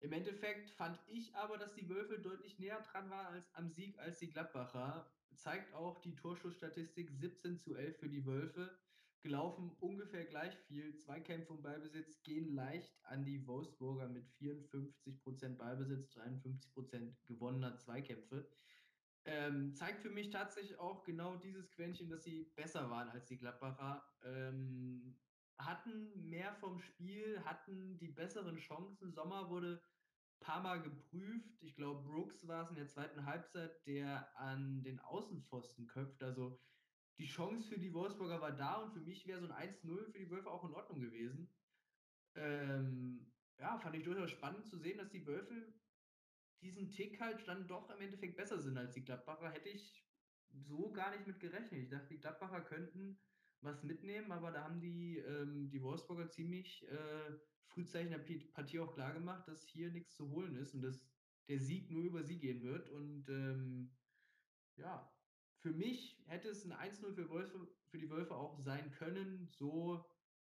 Im Endeffekt fand ich aber, dass die Wölfe deutlich näher dran waren als am Sieg als die Gladbacher. Zeigt auch die Torschussstatistik 17 zu 11 für die Wölfe. Gelaufen ungefähr gleich viel. Zweikämpfe und Ballbesitz gehen leicht an die Wolfsburger mit 54% Ballbesitz, 53% gewonnener Zweikämpfe. Ähm, zeigt für mich tatsächlich auch genau dieses Quäntchen, dass sie besser waren als die Gladbacher. Ähm, hatten mehr vom Spiel, hatten die besseren Chancen. Sommer wurde ein paar Mal geprüft. Ich glaube, Brooks war es in der zweiten Halbzeit, der an den Außenpfosten köpft. Also die Chance für die Wolfsburger war da und für mich wäre so ein 1-0 für die Wölfe auch in Ordnung gewesen. Ähm, ja, fand ich durchaus spannend zu sehen, dass die Wölfe diesen Tick halt dann doch im Endeffekt besser sind als die Gladbacher, hätte ich so gar nicht mit gerechnet. Ich dachte, die Gladbacher könnten was mitnehmen, aber da haben die, ähm, die Wolfsburger ziemlich äh, frühzeitig in der Partie auch klar gemacht, dass hier nichts zu holen ist und dass der Sieg nur über sie gehen wird. Und ähm, ja, für mich hätte es ein 1-0 für, für die Wölfe auch sein können. So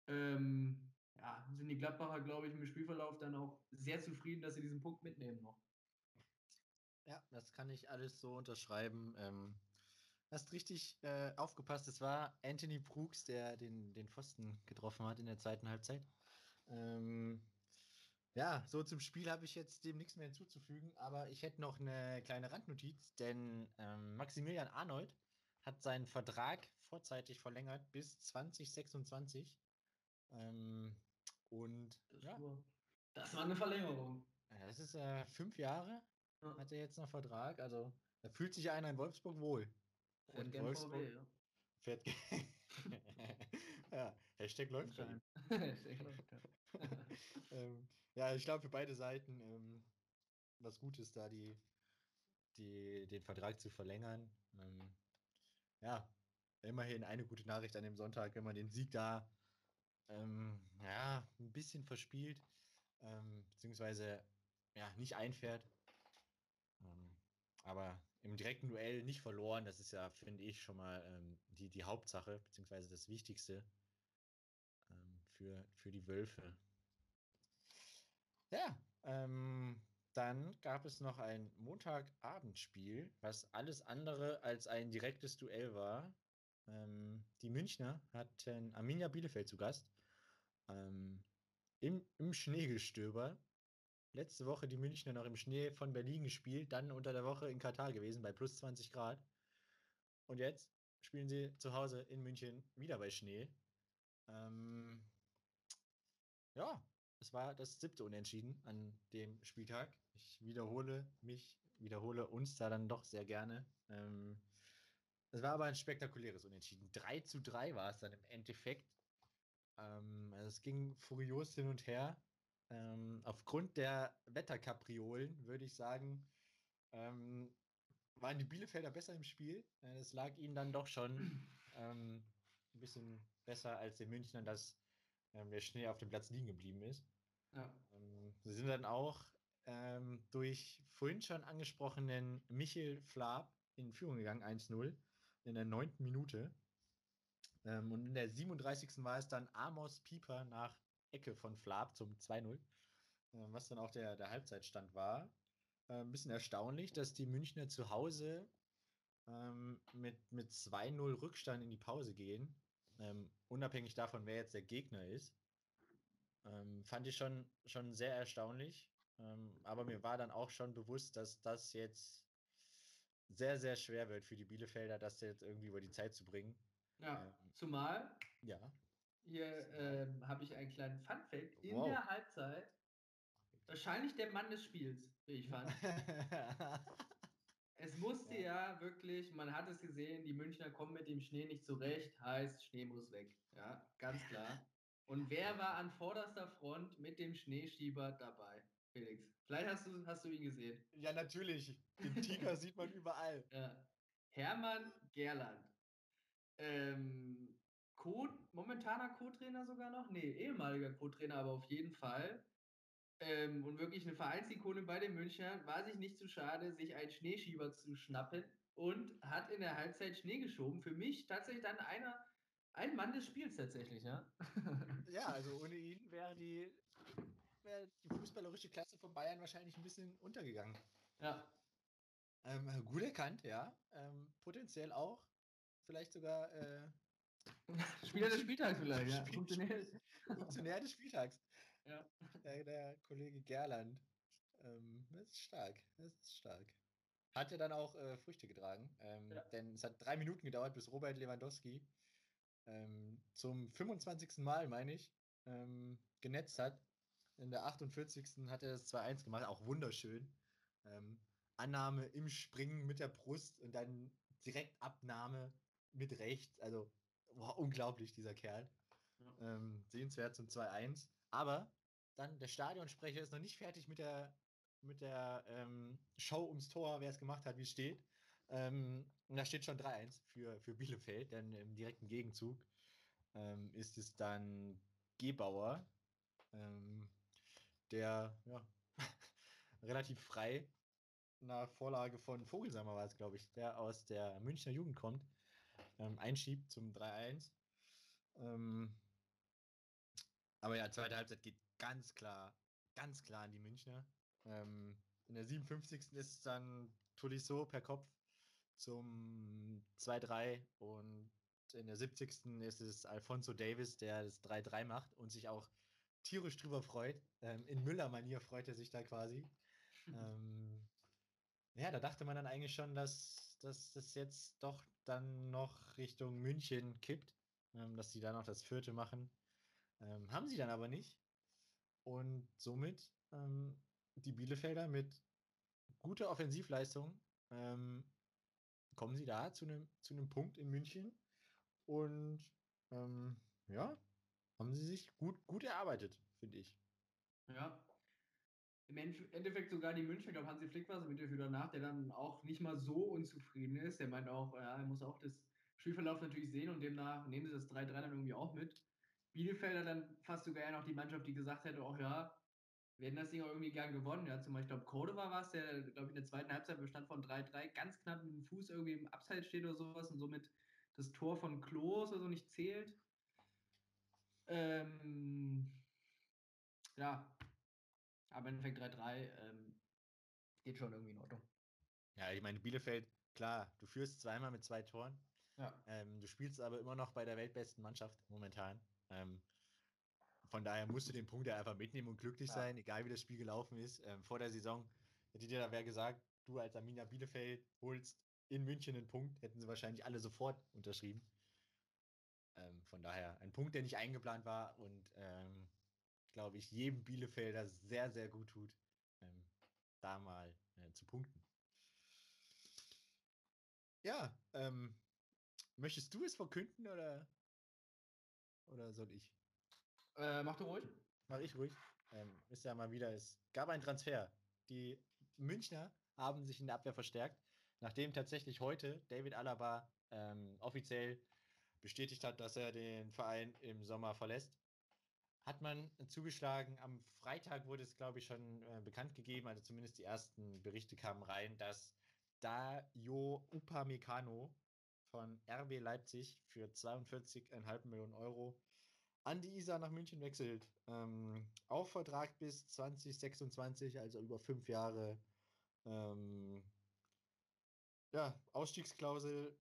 ähm, ja, sind die Gladbacher, glaube ich, im Spielverlauf dann auch sehr zufrieden, dass sie diesen Punkt mitnehmen noch. Ja, das kann ich alles so unterschreiben. Ähm, hast richtig äh, aufgepasst. Es war Anthony Brooks, der den, den Pfosten getroffen hat in der zweiten Halbzeit. Ähm, ja, so zum Spiel habe ich jetzt dem nichts mehr hinzuzufügen, aber ich hätte noch eine kleine Randnotiz, denn ähm, Maximilian Arnold hat seinen Vertrag vorzeitig verlängert bis 2026. Ähm, und das, ja, war, das war eine Verlängerung. Das ist äh, fünf Jahre ja. hat er jetzt noch Vertrag. Also da fühlt sich einer in Wolfsburg wohl. Fährt Und Wolfsburg VW, ja. fährt ja, Hashtag läuft ja. ähm, ja, ich glaube für beide Seiten ähm, was Gutes da, die, die, den Vertrag zu verlängern. Ähm, ja, immerhin eine gute Nachricht an dem Sonntag, wenn man den Sieg da ähm, ja, ein bisschen verspielt, ähm, beziehungsweise ja, nicht einfährt, aber im direkten Duell nicht verloren, das ist ja, finde ich, schon mal ähm, die, die Hauptsache, beziehungsweise das Wichtigste ähm, für, für die Wölfe. Ja, ähm, dann gab es noch ein Montagabendspiel, was alles andere als ein direktes Duell war. Ähm, die Münchner hatten Arminia Bielefeld zu Gast. ähm, im, im Schneegestöber. Letzte Woche die Münchner noch im Schnee von Berlin gespielt, dann unter der Woche in Katar gewesen bei plus 20 Grad. Und jetzt spielen sie zu Hause in München wieder bei Schnee. Ähm, ja, es war das siebte Unentschieden an dem Spieltag. Ich wiederhole mich, wiederhole uns da dann doch sehr gerne. Ähm, es war aber ein spektakuläres Unentschieden. 3 zu 3 war es dann im Endeffekt. Ähm, also es ging furios hin und her. Ähm, aufgrund der Wetterkapriolen würde ich sagen, ähm, waren die Bielefelder besser im Spiel. Es lag ihnen dann doch schon ähm, ein bisschen besser als den Münchnern, dass ähm, der Schnee auf dem Platz liegen geblieben ist. Ja. Ähm, sie sind dann auch ähm, durch vorhin schon angesprochenen Michel Flab in Führung gegangen, 1-0, in der neunten Minute. Und in der 37. war es dann Amos Pieper nach Ecke von Flab zum 2-0, äh, was dann auch der, der Halbzeitstand war. Äh, ein bisschen erstaunlich, dass die Münchner zu Hause ähm, mit, mit 2-0 Rückstand in die Pause gehen. Ähm, unabhängig davon, wer jetzt der Gegner ist. Ähm, fand ich schon, schon sehr erstaunlich. Ähm, aber mir war dann auch schon bewusst, dass das jetzt sehr, sehr schwer wird für die Bielefelder, das jetzt irgendwie über die Zeit zu bringen. Ja, ähm, zumal. Ja. Hier ähm, habe ich einen kleinen Fun-Fact. In wow. der Halbzeit wahrscheinlich der Mann des Spiels, wie ich fand. es musste ja. ja. wirklich, man hat es gesehen, die Münchner kommen mit dem Schnee nicht zurecht, heißt Schnee muss weg. Ja, ganz klar. Und wer war an vorderster Front mit dem Schneeschieber dabei? Felix. Vielleicht hast du, hast du ihn gesehen. Ja, natürlich. Den Tiger sieht man überall. Ja. Hermann Gerland. Ähm, Co momentaner Co-Trainer sogar noch? Nee, ehemaliger Co-Trainer, aber auf jeden Fall. Ähm, und wirklich eine Vereinsikone bei den Münchnern, war sich nicht zu schade, sich einen Schneeschieber zu schnappen und hat in der Halbzeit Schnee geschoben. Für mich tatsächlich dann einer, ein Mann des Spiels tatsächlich, ja. ja, also ohne ihn wäre die, wär die fußballerische Klasse von Bayern wahrscheinlich ein bisschen untergegangen. Ja. Ähm, gut erkannt, ja. Ähm, potenziell auch. Vielleicht sogar äh, Spieler des Spieltags vielleicht, ja. Funktionär, Funktionär des Spieltags. Ja. Der, der Kollege Gerland. Ähm, das ist stark. Das ist stark. Hat ja dann auch äh, Früchte getragen. Ähm, ja. Denn es hat drei Minuten gedauert, bis Robert Lewandowski ähm, zum 25. Mal, meine ich, ähm, genetzt hat. In der 48. hat er das 2-1 gemacht, auch wunderschön. Ähm, Annahme im Springen mit der Brust und dann direkt Abnahme mit rechts. Also, boah, unglaublich, dieser Kerl. Ja. Ähm, sehenswert zum 2-1. Aber dann der Stadionsprecher ist noch nicht fertig mit der, mit der ähm, Show ums Tor, wer es gemacht hat, wie es steht. Ähm, und da steht schon 3-1 für, für Bielefeld, denn im direkten Gegenzug ähm, ist es dann Gebauer, ähm, der ja, relativ frei nach Vorlage von Vogelsammer war es, glaube ich, der aus der Münchner Jugend kommt, ähm, einschiebt zum 3-1. Ähm, aber ja, zweite Halbzeit geht ganz klar, ganz klar an die Münchner. Ähm, in der 57. ist es dann Tolisso per Kopf zum 2-3 und in der 70. ist es Alfonso Davis, der das 3-3 macht und sich auch tierisch drüber freut. Ähm, in Müller-Manier freut er sich da quasi. ähm, ja, da dachte man dann eigentlich schon, dass, dass das jetzt doch dann noch Richtung München kippt, ähm, dass sie da noch das vierte machen. Ähm, haben sie dann aber nicht. Und somit ähm, die Bielefelder mit guter Offensivleistung ähm, kommen sie da zu einem zu Punkt in München und ähm, ja, haben sie sich gut, gut erarbeitet, finde ich. Ja. Im Endeffekt sogar die Münchner, ich glaube, Hansi Flick war es im Interview danach, der dann auch nicht mal so unzufrieden ist. Der meint auch, ja, er muss auch das Spielverlauf natürlich sehen und demnach nehmen sie das 3-3 dann irgendwie auch mit. Bielefelder dann fast sogar eher noch die Mannschaft, die gesagt hätte, auch ja, hätten das Ding auch irgendwie gern gewonnen. Ja, zum Beispiel, ich glaube, Cordova war es, der, glaube ich, in der zweiten Halbzeit bestand von 3-3, ganz knapp mit dem Fuß irgendwie im Abseits steht oder sowas und somit das Tor von Klos oder so nicht zählt. Ähm, ja, aber im Endeffekt 3-3 ähm, geht schon irgendwie in Ordnung. Ja, ich meine, Bielefeld, klar, du führst zweimal mit zwei Toren. Ja. Ähm, du spielst aber immer noch bei der weltbesten Mannschaft momentan. Ähm, von daher musst du den Punkt ja einfach mitnehmen und glücklich Ja. sein, egal wie das Spiel gelaufen ist. Ähm, vor der Saison hätte dir da wer gesagt, du als Arminia Bielefeld holst in München einen Punkt, hätten sie wahrscheinlich alle sofort unterschrieben. Ähm, von daher ein Punkt, der nicht eingeplant war und ähm, glaube ich, jedem Bielefelder sehr, sehr gut tut, ähm, da mal äh, zu punkten. Ja, ähm, möchtest du es verkünden oder, oder soll ich? Äh, mach du ruhig. Mach ich ruhig. Ähm, ist ja mal wieder, es gab einen Transfer. Die Münchner haben sich in der Abwehr verstärkt, nachdem tatsächlich heute David Alaba ähm, offiziell bestätigt hat, dass er den Verein im Sommer verlässt. Hat man zugeschlagen. Am Freitag wurde es, glaube ich, schon äh, bekannt gegeben, also zumindest die ersten Berichte kamen rein, dass Dayo Upamecano von RB Leipzig für 42,5 Millionen Euro an die Isar nach München wechselt. Ähm, auf Vertrag bis 2026, also über fünf Jahre. Ähm, ja, Ausstiegsklausel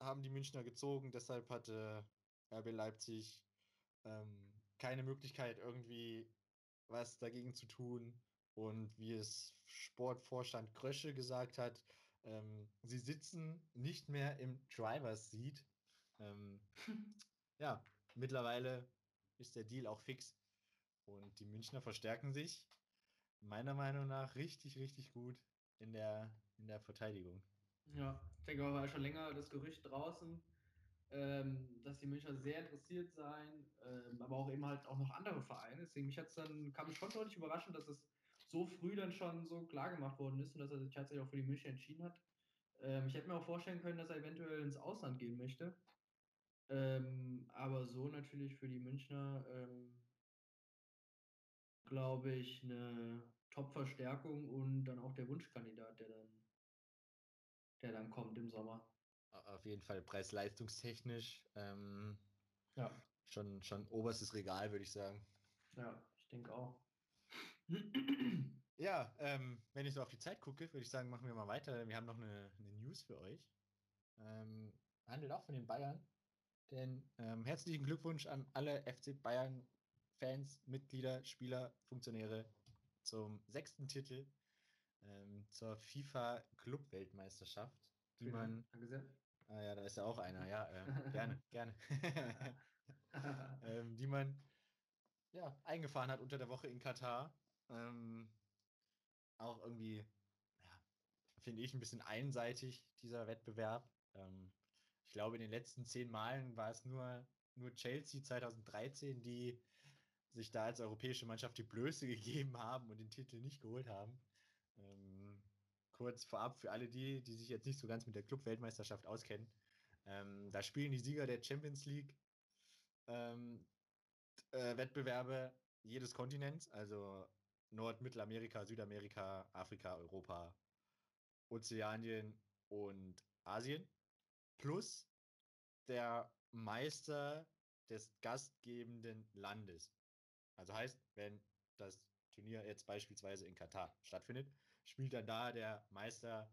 haben die Münchner gezogen, deshalb hatte RB Leipzig ähm, keine Möglichkeit, irgendwie was dagegen zu tun. Und wie es Sportvorstand Krösche gesagt hat, ähm, sie sitzen nicht mehr im Driver's Seat. Ähm, ja, mittlerweile ist der Deal auch fix. Und die Münchner verstärken sich meiner Meinung nach richtig, richtig gut in der, in der Verteidigung. Ja, ich denke, war schon länger das Gerücht draußen, ähm, dass die Münchner sehr interessiert seien, ähm, aber auch eben halt auch noch andere Vereine. Deswegen mich hat's dann, kam es schon deutlich überraschend, dass es so früh dann schon so klar gemacht worden ist und dass er sich tatsächlich auch für die Münchner entschieden hat. Ähm, ich hätte mir auch vorstellen können, dass er eventuell ins Ausland gehen möchte. Ähm, aber so natürlich für die Münchner, ähm, glaube ich, eine Top-Verstärkung und dann auch der Wunschkandidat, der dann, der dann kommt im Sommer. Auf jeden Fall preis-leistungstechnisch ähm, Ja, schon, schon oberstes Regal, würde ich sagen. ja, ich denke auch. Ja, ähm, wenn ich so auf die Zeit gucke, würde ich sagen, machen wir mal weiter. Wir haben noch eine, eine News für euch. Ähm, handelt auch von den Bayern. Denn ähm, herzlichen Glückwunsch an alle FC Bayern-Fans, Mitglieder, Spieler, Funktionäre zum sechsten Titel ähm, zur FIFA-Club-Weltmeisterschaft, die Vielen Dank. man. Ah ja, da ist ja auch einer, ja, äh, gerne, gerne. ähm, die man ja, eingefahren hat unter der Woche in Katar. Ähm, auch irgendwie, ja, finde ich, ein bisschen einseitig, dieser Wettbewerb. Ähm, ich glaube, in den letzten zehn Malen war es nur, nur Chelsea 2013, die sich da als europäische Mannschaft die Blöße gegeben haben und den Titel nicht geholt haben. Kurz vorab für alle die, die sich jetzt nicht so ganz mit der Club-Weltmeisterschaft auskennen. Ähm, da spielen die Sieger der Champions League ähm, äh, Wettbewerbe jedes Kontinents, also Nord-, Mittelamerika, Südamerika, Afrika, Europa, Ozeanien und Asien, plus der Meister des gastgebenden Landes. Also heißt, wenn das Turnier jetzt beispielsweise in Katar stattfindet, spielt dann da der Meister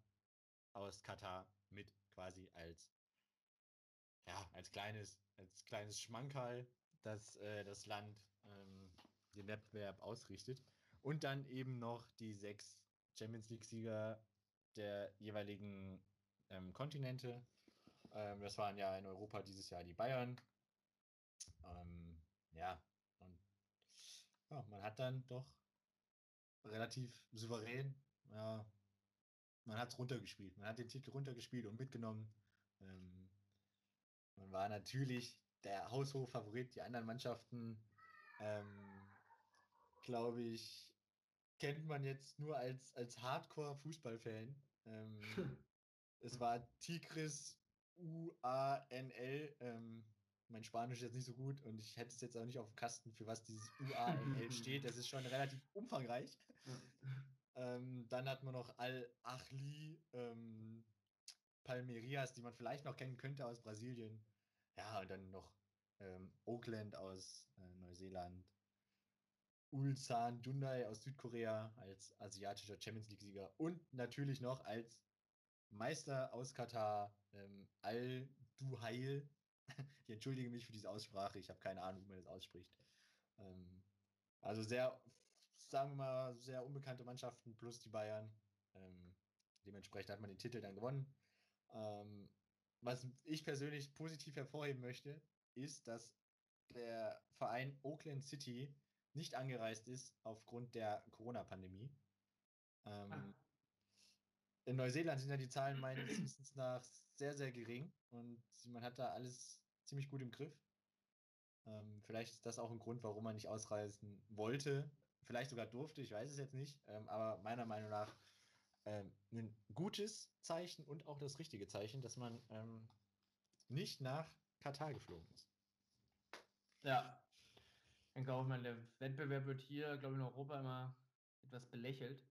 aus Katar mit quasi als ja, als kleines, als kleines Schmankerl, das äh, das Land ähm, den Wettbewerb ausrichtet. Und dann eben noch die sechs Champions League-Sieger der jeweiligen ähm, Kontinente. Ähm, das waren ja in Europa dieses Jahr die Bayern. Ähm, ja, und ja, man hat dann doch relativ souverän, ja, man hat es runtergespielt. Man hat den Titel runtergespielt und mitgenommen. Ähm, man war natürlich der Haushof-Favorit. Die anderen Mannschaften, ähm, glaube ich, kennt man jetzt nur als, als Hardcore-Fußballfan. Ähm, es war Tigris UANL. Ähm, mein Spanisch ist jetzt nicht so gut und ich hätte es jetzt auch nicht auf dem Kasten, für was dieses UANL steht. Das ist schon relativ umfangreich. Ähm, dann hat man noch Al-Achli, ähm, Palmeiras, die man vielleicht noch kennen könnte aus Brasilien. Ja, und dann noch ähm, Oakland aus äh, Neuseeland. Ulsan Hyundai aus Südkorea als asiatischer Champions League-Sieger und natürlich noch als Meister aus Katar ähm, Al-Duhail. Ich entschuldige mich für diese Aussprache, ich habe keine Ahnung, wie man das ausspricht. Ähm, also sehr, sagen wir mal, sehr unbekannte Mannschaften plus die Bayern. Ähm, dementsprechend hat man den Titel dann gewonnen. Ähm, was ich persönlich positiv hervorheben möchte, ist, dass der Verein Oakland City nicht angereist ist aufgrund der Corona-Pandemie. Ähm, ah. In Neuseeland sind ja die Zahlen meines Wissens nach sehr, sehr gering und man hat da alles ziemlich gut im Griff. Ähm, vielleicht ist das auch ein Grund, warum man nicht ausreisen wollte. Vielleicht sogar durfte, ich weiß es jetzt nicht. Ähm, aber meiner Meinung nach ähm, ein gutes Zeichen und auch das richtige Zeichen, dass man ähm, nicht nach Katar geflogen ist. Ja. Ich denke auch, der Wettbewerb wird hier, glaube ich, in Europa immer etwas belächelt.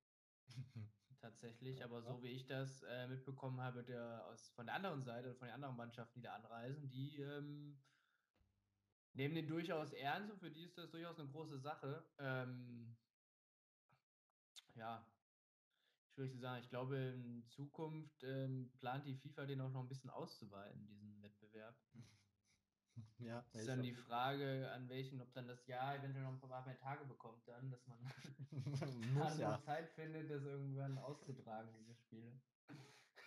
Tatsächlich, aber so wie ich das äh, mitbekommen habe, der aus, von der anderen Seite, von den anderen Mannschaften, die da anreisen, die ähm, nehmen den durchaus ernst und für die ist das durchaus eine große Sache. Ähm, ja, schwierig zu sagen. Ich glaube, in Zukunft ähm, plant die FIFA den auch noch ein bisschen auszuweiten, diesen Wettbewerb. Ja, ist dann die Frage, an welchen, ob dann das Jahr eventuell noch ein paar mehr Tage bekommt, dann, dass man Muss, ja. Zeit findet, das irgendwann auszutragen, diese Spiele.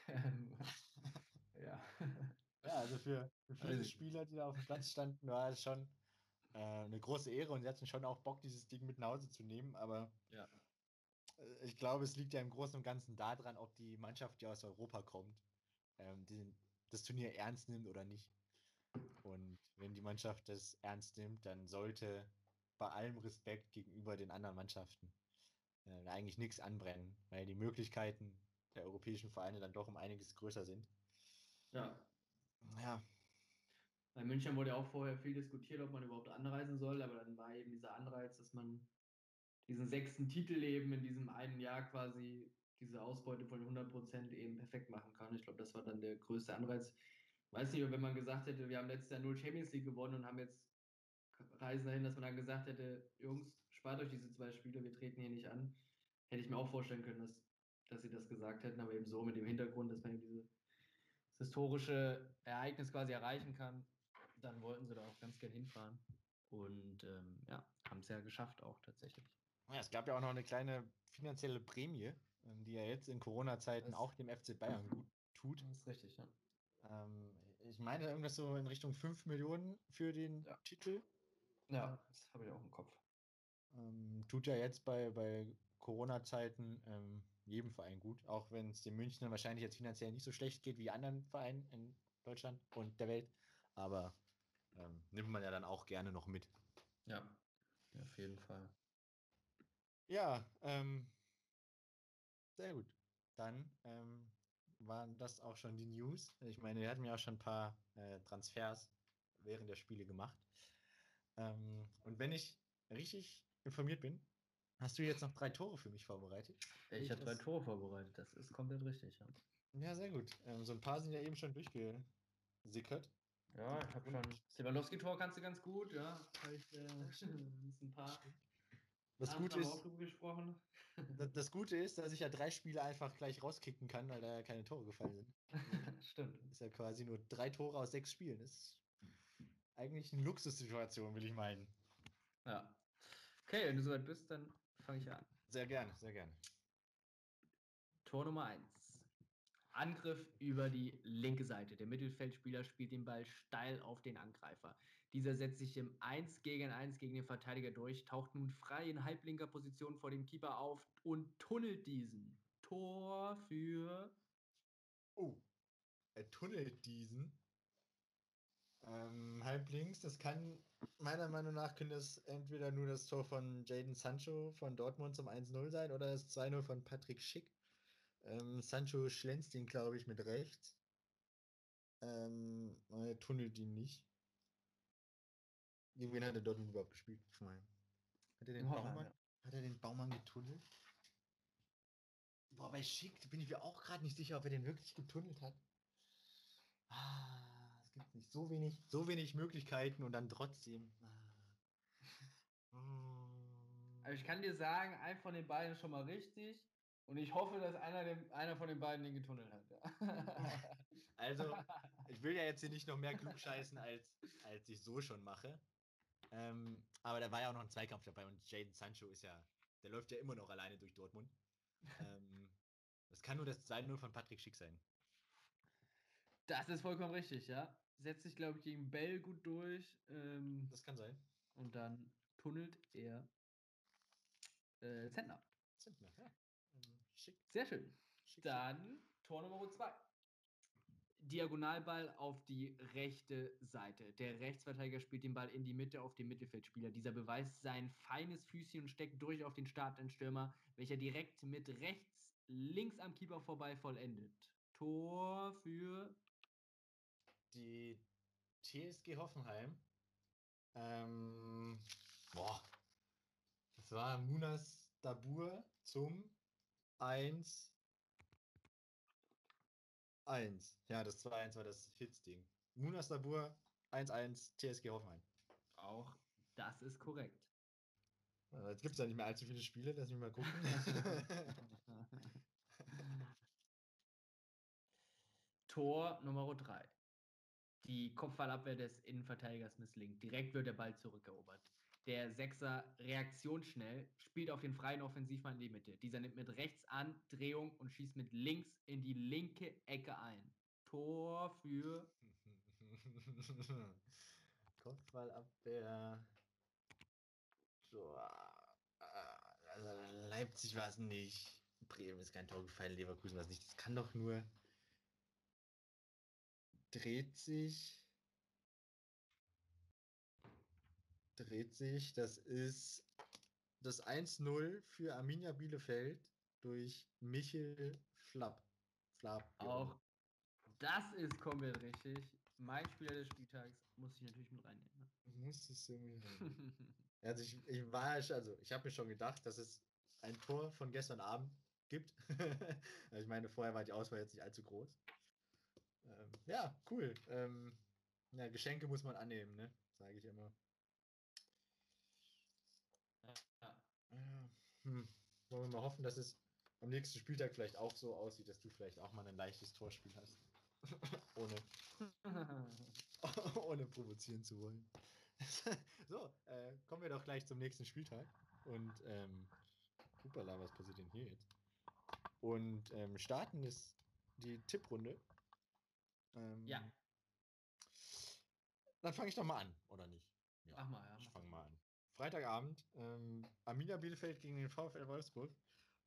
Ähm, ja. Ja, also für, für viele also, Spieler, die da auf dem Platz standen, war es schon äh, eine große Ehre und sie hatten schon auch Bock, dieses Ding mit nach Hause zu nehmen, aber ja. Äh, ich glaube, es liegt ja im Großen und Ganzen daran, ob die Mannschaft, die aus Europa kommt, ähm, die, das Turnier ernst nimmt oder nicht. Und wenn die Mannschaft das ernst nimmt, dann sollte bei allem Respekt gegenüber den anderen Mannschaften äh, eigentlich nichts anbrennen, weil die Möglichkeiten der europäischen Vereine dann doch um einiges größer sind. Ja. Ja. Bei München wurde ja auch vorher viel diskutiert, ob man überhaupt anreisen soll, aber dann war eben dieser Anreiz, dass man diesen sechsten Titel eben in diesem einen Jahr quasi diese Ausbeute von 100% eben perfekt machen kann. Ich glaube, das war dann der größte Anreiz weiß nicht, wenn man gesagt hätte, wir haben letztes Jahr null Champions League gewonnen und haben jetzt Reisen dahin, dass man dann gesagt hätte, Jungs, spart euch diese zwei Spiele, wir treten hier nicht an, hätte ich mir auch vorstellen können, dass, dass sie das gesagt hätten, aber eben so mit dem Hintergrund, dass man eben dieses historische Ereignis quasi erreichen kann, dann wollten sie da auch ganz gern hinfahren. Und ähm, ja, haben es ja geschafft auch tatsächlich. Ja, es gab ja auch noch eine kleine finanzielle Prämie, ähm, die ja jetzt in Corona-Zeiten auch dem FC Bayern gut tut. Das ist richtig, ja. Ähm, ich meine irgendwas so in Richtung 5 Millionen für den ja. Titel. Ja, das habe ich auch im Kopf. Ähm, tut ja jetzt bei, bei Corona-Zeiten ähm, jedem Verein gut, auch wenn es den München wahrscheinlich jetzt finanziell nicht so schlecht geht wie anderen Vereinen in Deutschland und der Welt. Aber ähm, nimmt man ja dann auch gerne noch mit. Ja, auf jeden Fall. Ja, ähm, sehr gut. Dann ähm, waren das auch schon die News. Ich meine, wir hatten ja auch schon ein paar äh, Transfers während der Spiele gemacht. Ähm, und wenn ich richtig informiert bin, hast du jetzt noch drei Tore für mich vorbereitet? Ich habe drei Tore vorbereitet, das ist komplett richtig. Ja, ja sehr gut. Ähm, so ein paar sind ja eben schon durchgesickert. Ja, ich habe schon. Lewandowski-Tor kannst du ganz gut, ja. Ich, äh, ein paar. Das Gute ist, das Gute ist, dass ich ja drei Spiele einfach gleich rauskicken kann, weil da ja keine Tore gefallen sind. Stimmt. Das ist ja quasi nur drei Tore aus sechs Spielen. Das ist eigentlich eine Luxussituation, will ich meinen. Ja. Okay, wenn du soweit bist, dann fange ich an. Sehr gerne, sehr gerne. Tor Nummer 1. Angriff über die linke Seite. Der Mittelfeldspieler spielt den Ball steil auf den Angreifer. Dieser setzt sich im 1 gegen 1 gegen den Verteidiger durch, taucht nun frei in halblinker Position vor dem Keeper auf und tunnelt diesen. Tor für. Oh, er tunnelt diesen. Ähm, halblinks, das kann meiner Meinung nach könnte es entweder nur das Tor von Jaden Sancho von Dortmund zum 1-0 sein oder das 2-0 von Patrick Schick. Ähm, Sancho schlänzt ihn, glaube ich, mit rechts. Ähm, er tunnelt ihn nicht. Gegen wen hat er dort überhaupt gespielt? Hat er den Baumann, ja. hat er den Baumann getunnelt? Boah, bei Schick bin ich mir auch gerade nicht sicher, ob er den wirklich getunnelt hat. Ah, gibt nicht so wenig, so wenig Möglichkeiten und dann trotzdem. Ah. Also ich kann dir sagen, ein von den beiden ist schon mal richtig. Und ich hoffe, dass einer, dem, einer von den beiden den getunnelt hat. Ja. Also, ich will ja jetzt hier nicht noch mehr klug scheißen, als, als ich so schon mache. Ähm, aber da war ja auch noch ein Zweikampf dabei und Jaden Sancho ist ja, der läuft ja immer noch alleine durch Dortmund. ähm, das kann nur das 2-0 von Patrick Schick sein. Das ist vollkommen richtig, ja. Setzt sich, glaube ich, gegen Bell gut durch. Ähm, Das kann sein. und dann tunnelt er äh, Zentner. Zentner, ja. Ähm, Schick, Sehr schön. schick, schick. Dann Tor Nummer 2. Diagonalball auf die rechte Seite. Der Rechtsverteidiger spielt den Ball in die Mitte auf den Mittelfeldspieler. Dieser beweist sein feines Füßchen und steckt durch auf den startenden Stürmer, welcher direkt mit rechts links am Keeper vorbei vollendet. Tor für Die TSG Hoffenheim. Ähm, boah. Das war Munas Dabur zum 1 1. Ja, das 2-1 war das Hits-Ding. Munas Dabur 1-1 TSG Hoffenheim. auch das ist korrekt. Äh, Jetzt gibt es ja nicht mehr allzu viele Spiele, lass mich mal gucken. Tor Nummer 3. Die Kopfballabwehr des Innenverteidigers misslingt. Direkt wird der Ball zurückerobert. Der Sechser reaktionsschnell, spielt auf den freien Offensivmann in die Mitte. Dieser nimmt mit rechts an, Drehung und schießt mit links in die linke Ecke ein. Tor für Kopfballabwehr. So, also Leipzig war es nicht. Bremen ist kein Tor gefallen, Leverkusen war es nicht. Das kann doch nur. Dreht sich. Dreht sich. Das ist das 1-0 für Arminia Bielefeld durch Michel Flapp. Flapp. auch. Das ist komplett richtig. Mein Spieler des Spieltags muss ich natürlich mit reinnehmen. Musstest du mir. Ne? Also ich, ich war also ich habe mir schon gedacht, dass es ein Tor von gestern Abend gibt. also ich meine, vorher war die Auswahl jetzt nicht allzu groß. Ähm, ja, cool. Ähm, ja, Geschenke muss man annehmen, ne? Sage ich immer. ja. Hm. Wollen wir mal hoffen, dass es am nächsten Spieltag vielleicht auch so aussieht, dass du vielleicht auch mal ein leichtes Torspiel hast. ohne, ohne provozieren zu wollen. so, äh, kommen wir doch gleich zum nächsten Spieltag. Und, ähm, Hupala, was passiert denn hier jetzt? Und ähm, starten ist die Tipprunde. Ähm, Ja. Dann fange ich doch mal an, oder nicht? Ja, Mach mal, ja. ich fange mal an. Freitagabend, ähm, Arminia Bielefeld gegen den VfL Wolfsburg.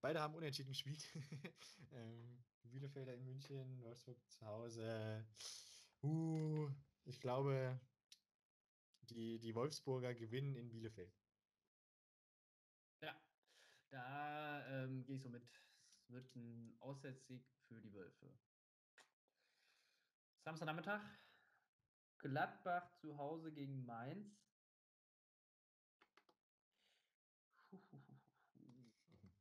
Beide haben unentschieden gespielt. ähm, Bielefelder in München, Wolfsburg zu Hause. Uh, ich glaube, die, die Wolfsburger gewinnen in Bielefeld. Ja, da ähm, gehe ich so mit. Es wird ein Auswärtssieg für die Wölfe. Samstagnachmittag. Gladbach zu Hause gegen Mainz.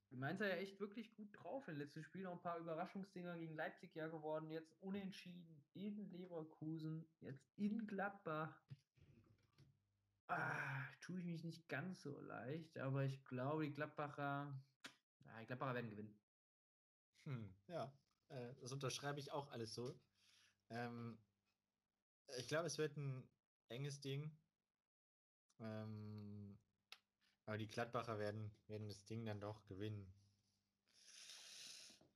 Die Mainzer ja echt wirklich gut drauf. Im letzten Spiel noch ein paar Überraschungsdinger gegen Leipzig ja geworden. Jetzt unentschieden in Leverkusen. Jetzt in Gladbach. Ah, tue ich mich nicht ganz so leicht, aber ich glaube, die Gladbacher, ja, die Gladbacher werden gewinnen. Hm, ja, äh, das unterschreibe ich auch alles so. Ähm, ich glaube, es wird ein enges Ding. Ähm, aber die Gladbacher werden, werden das Ding dann doch gewinnen.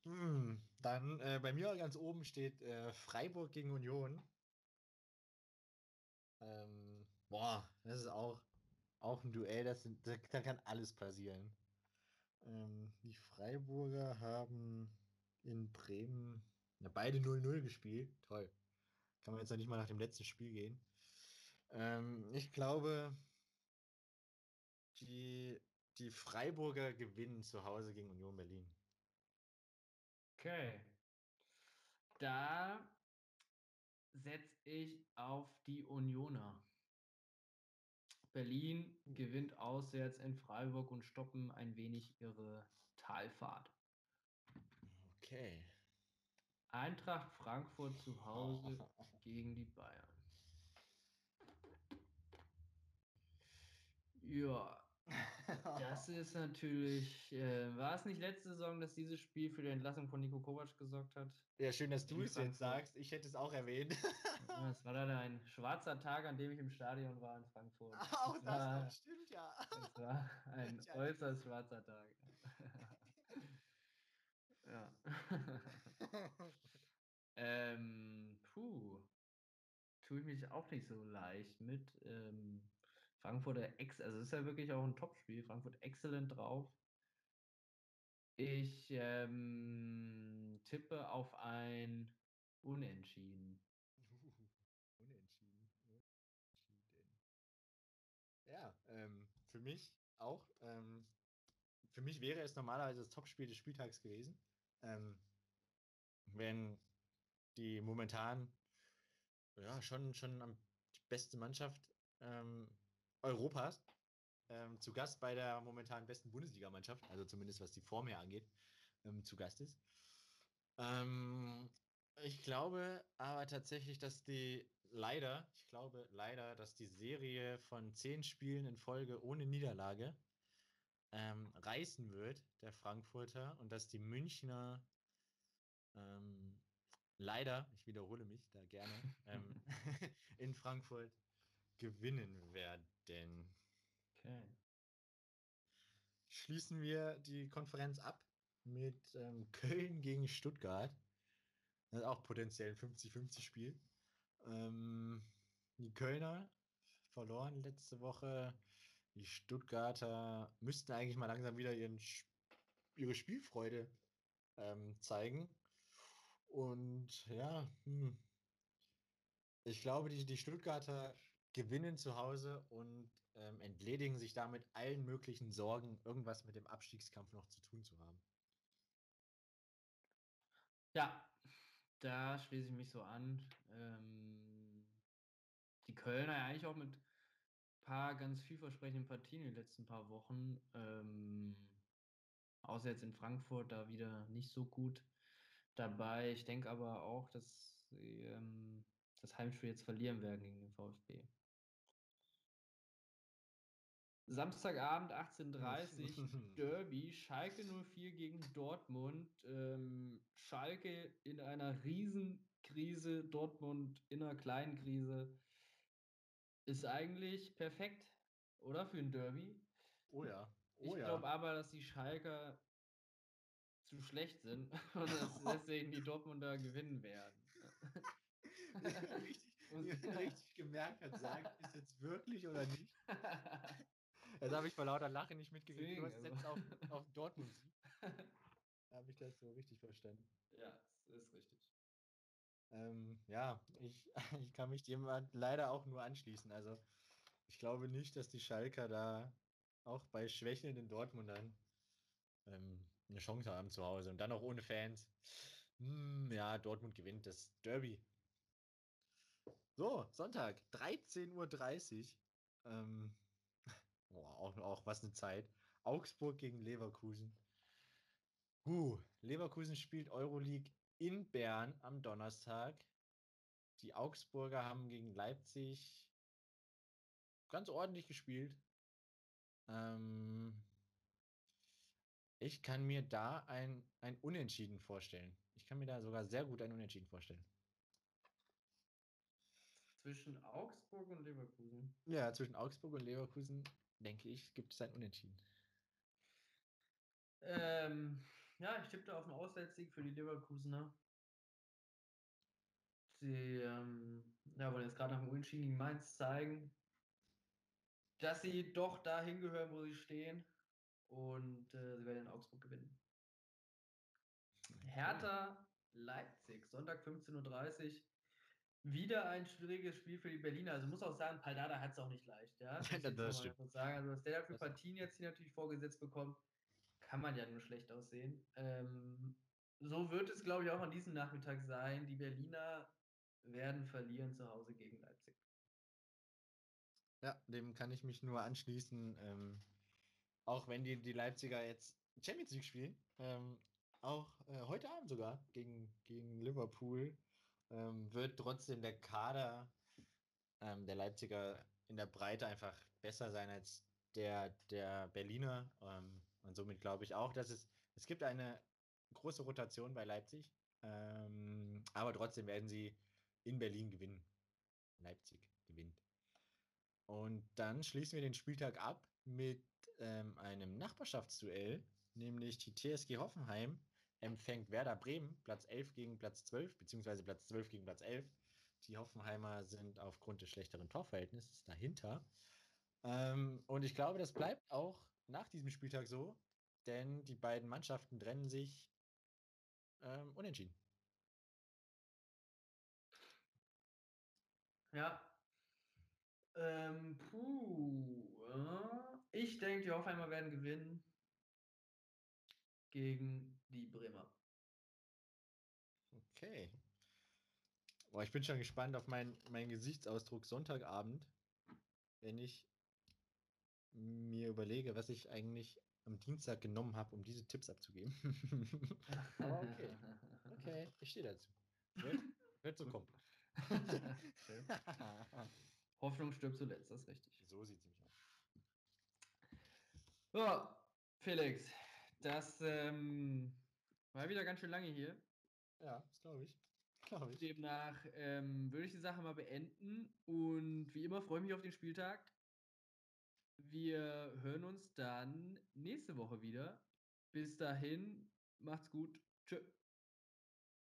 Hm, dann äh, bei mir ganz oben steht äh, Freiburg gegen Union. Ähm, boah, das ist auch, auch ein Duell, das da kann alles passieren. Ähm, die Freiburger haben in Bremen ja, beide 0-0 gespielt. Toll. Kann man jetzt noch nicht mal nach dem letzten Spiel gehen. Ähm, ich glaube, die, die Freiburger gewinnen zu Hause gegen Union Berlin. Okay. Da setze ich auf die Unioner. Berlin gewinnt auswärts in Freiburg und stoppen ein wenig ihre Talfahrt. Okay. Eintracht Frankfurt zu Hause gegen die Bayern. Ja, Das ist natürlich. Äh, war es nicht letzte Saison, dass dieses Spiel für die Entlassung von Nico Kovac gesorgt hat? Ja, schön, dass du es jetzt sagst. Ich hätte es auch erwähnt. Es war dann ein schwarzer Tag, an dem ich im Stadion war in Frankfurt. Auch das, war, das stimmt, ja. Es war ein äußerst schwarzer Tag. ja. ähm, puh. Tue ich mich auch nicht so leicht mit. Ähm, Frankfurter Ex, also es ist ja wirklich auch ein Topspiel. Frankfurt exzellent drauf. Ich ähm, tippe auf ein Unentschieden. Uh, unentschieden. Ja, ähm, für mich auch. Ähm, für mich wäre es normalerweise das Topspiel des Spieltags gewesen. Ähm, wenn die momentan ja schon, schon am, die beste Mannschaft ähm, Europas ähm, zu Gast bei der momentan besten Bundesligamannschaft, also zumindest was die Form her angeht, ähm, zu Gast ist. Ähm, ich glaube aber tatsächlich, dass die leider, ich glaube leider, dass die Serie von zehn Spielen in Folge ohne Niederlage ähm, reißen wird, der Frankfurter, und dass die Münchner ähm, leider, ich wiederhole mich da gerne, ähm, in Frankfurt gewinnen werden. Okay. Schließen wir die Konferenz ab mit ähm, Köln gegen Stuttgart. Das ist auch potenziell ein 50-50-Spiel. Ähm, die Kölner verloren letzte Woche. Die Stuttgarter müssten eigentlich mal langsam wieder ihren, ihre Spielfreude ähm, zeigen. Und ja, hm, ich glaube, die, die Stuttgarter gewinnen zu Hause und ähm, entledigen sich damit allen möglichen Sorgen, irgendwas mit dem Abstiegskampf noch zu tun zu haben. Ja, da schließe ich mich so an. Ähm, die Kölner ja eigentlich auch mit ein paar ganz vielversprechenden Partien in den letzten paar Wochen. Ähm, außer jetzt in Frankfurt da wieder nicht so gut dabei. Ich denke aber auch, dass sie ähm, das Heimspiel jetzt verlieren werden gegen den VfB. Samstagabend 18.30 Derby, Schalke 04 gegen Dortmund. Ähm, Schalke in einer Riesenkrise, Dortmund in einer kleinen Krise. Ist eigentlich perfekt, oder? Für ein Derby. Oh ja. Oh ich glaube ja. aber, dass die Schalker zu schlecht sind und dass deswegen die Dortmunder gewinnen werden. richtig, richtig gemerkt hat, sagt, ist jetzt wirklich oder nicht? Das habe ich vor lauter Lachen nicht mitgekriegt. Du hast also. jetzt auf, auf Dortmund. Habe ich das so richtig verstanden. Ja, das ist richtig. Ähm, ja, ich, ich kann mich dem leider auch nur anschließen. Also, ich glaube nicht, dass die Schalker da auch bei schwächelnden Dortmundern ähm, eine Chance haben zu Hause und dann auch ohne Fans. Hm, ja, Dortmund gewinnt das Derby. So, Sonntag, 13.30 Uhr. Ähm, Boah, auch, auch was eine Zeit. Augsburg gegen Leverkusen. Uh, Leverkusen spielt Euroleague in Bern am Donnerstag. Die Augsburger haben gegen Leipzig ganz ordentlich gespielt. Ähm, ich kann mir da ein, ein Unentschieden vorstellen. Ich kann mir da sogar sehr gut ein Unentschieden vorstellen. Zwischen Augsburg und Leverkusen? Ja, zwischen Augsburg und Leverkusen denke ich, gibt es ein Unentschieden. Ähm, ja, ich tippe auf einen Auswärtssieg für die Leverkusener. Sie ähm, ja, wollen jetzt gerade nach dem Unentschieden gegen Mainz zeigen, dass sie doch dahin gehören, wo sie stehen. Und äh, sie werden in Augsburg gewinnen. Hertha Leipzig, Sonntag 15.30 Uhr. Wieder ein schwieriges Spiel für die Berliner. Also muss auch sagen, Paldada hat es auch nicht leicht. Ja, das, das stimmt. Sagen. Also was der da für Partien jetzt hier natürlich vorgesetzt bekommt, kann man ja nur schlecht aussehen. Ähm, so wird es, glaube ich, auch an diesem Nachmittag sein. Die Berliner werden verlieren zu Hause gegen Leipzig. Ja, dem kann ich mich nur anschließen. Ähm, auch wenn die, die Leipziger jetzt Champions League spielen, ähm, auch äh, heute Abend sogar gegen, gegen Liverpool ähm, wird trotzdem der Kader ähm, der Leipziger in der Breite einfach besser sein als der, der Berliner. Ähm, und somit glaube ich auch, dass es, es gibt eine große Rotation bei Leipzig. Ähm, aber trotzdem werden sie in Berlin gewinnen. Leipzig gewinnt. Und dann schließen wir den Spieltag ab mit ähm, einem Nachbarschaftsduell, nämlich die TSG Hoffenheim empfängt Werder Bremen, Platz 11 gegen Platz 12, beziehungsweise Platz 12 gegen Platz 11. Die Hoffenheimer sind aufgrund des schlechteren Torverhältnisses dahinter. Ähm, und ich glaube, das bleibt auch nach diesem Spieltag so, denn die beiden Mannschaften trennen sich ähm, unentschieden. Ja. Ähm, puh. Äh, ich denke, die Hoffenheimer werden gewinnen gegen die Bremer. Okay. Boah, ich bin schon gespannt auf meinen mein Gesichtsausdruck Sonntagabend, wenn ich mir überlege, was ich eigentlich am Dienstag genommen habe, um diese Tipps abzugeben. Aber okay. Okay, ich stehe dazu. Wird, wird so kommen. Hoffnung stirbt zuletzt, das ist richtig. So sieht aus. So, Felix, das ähm, war wieder ganz schön lange hier. Ja, das glaube ich. Glaub ich. Demnach ähm, würde ich die Sache mal beenden und wie immer freue ich mich auf den Spieltag. Wir hören uns dann nächste Woche wieder. Bis dahin, macht's gut. Tschö.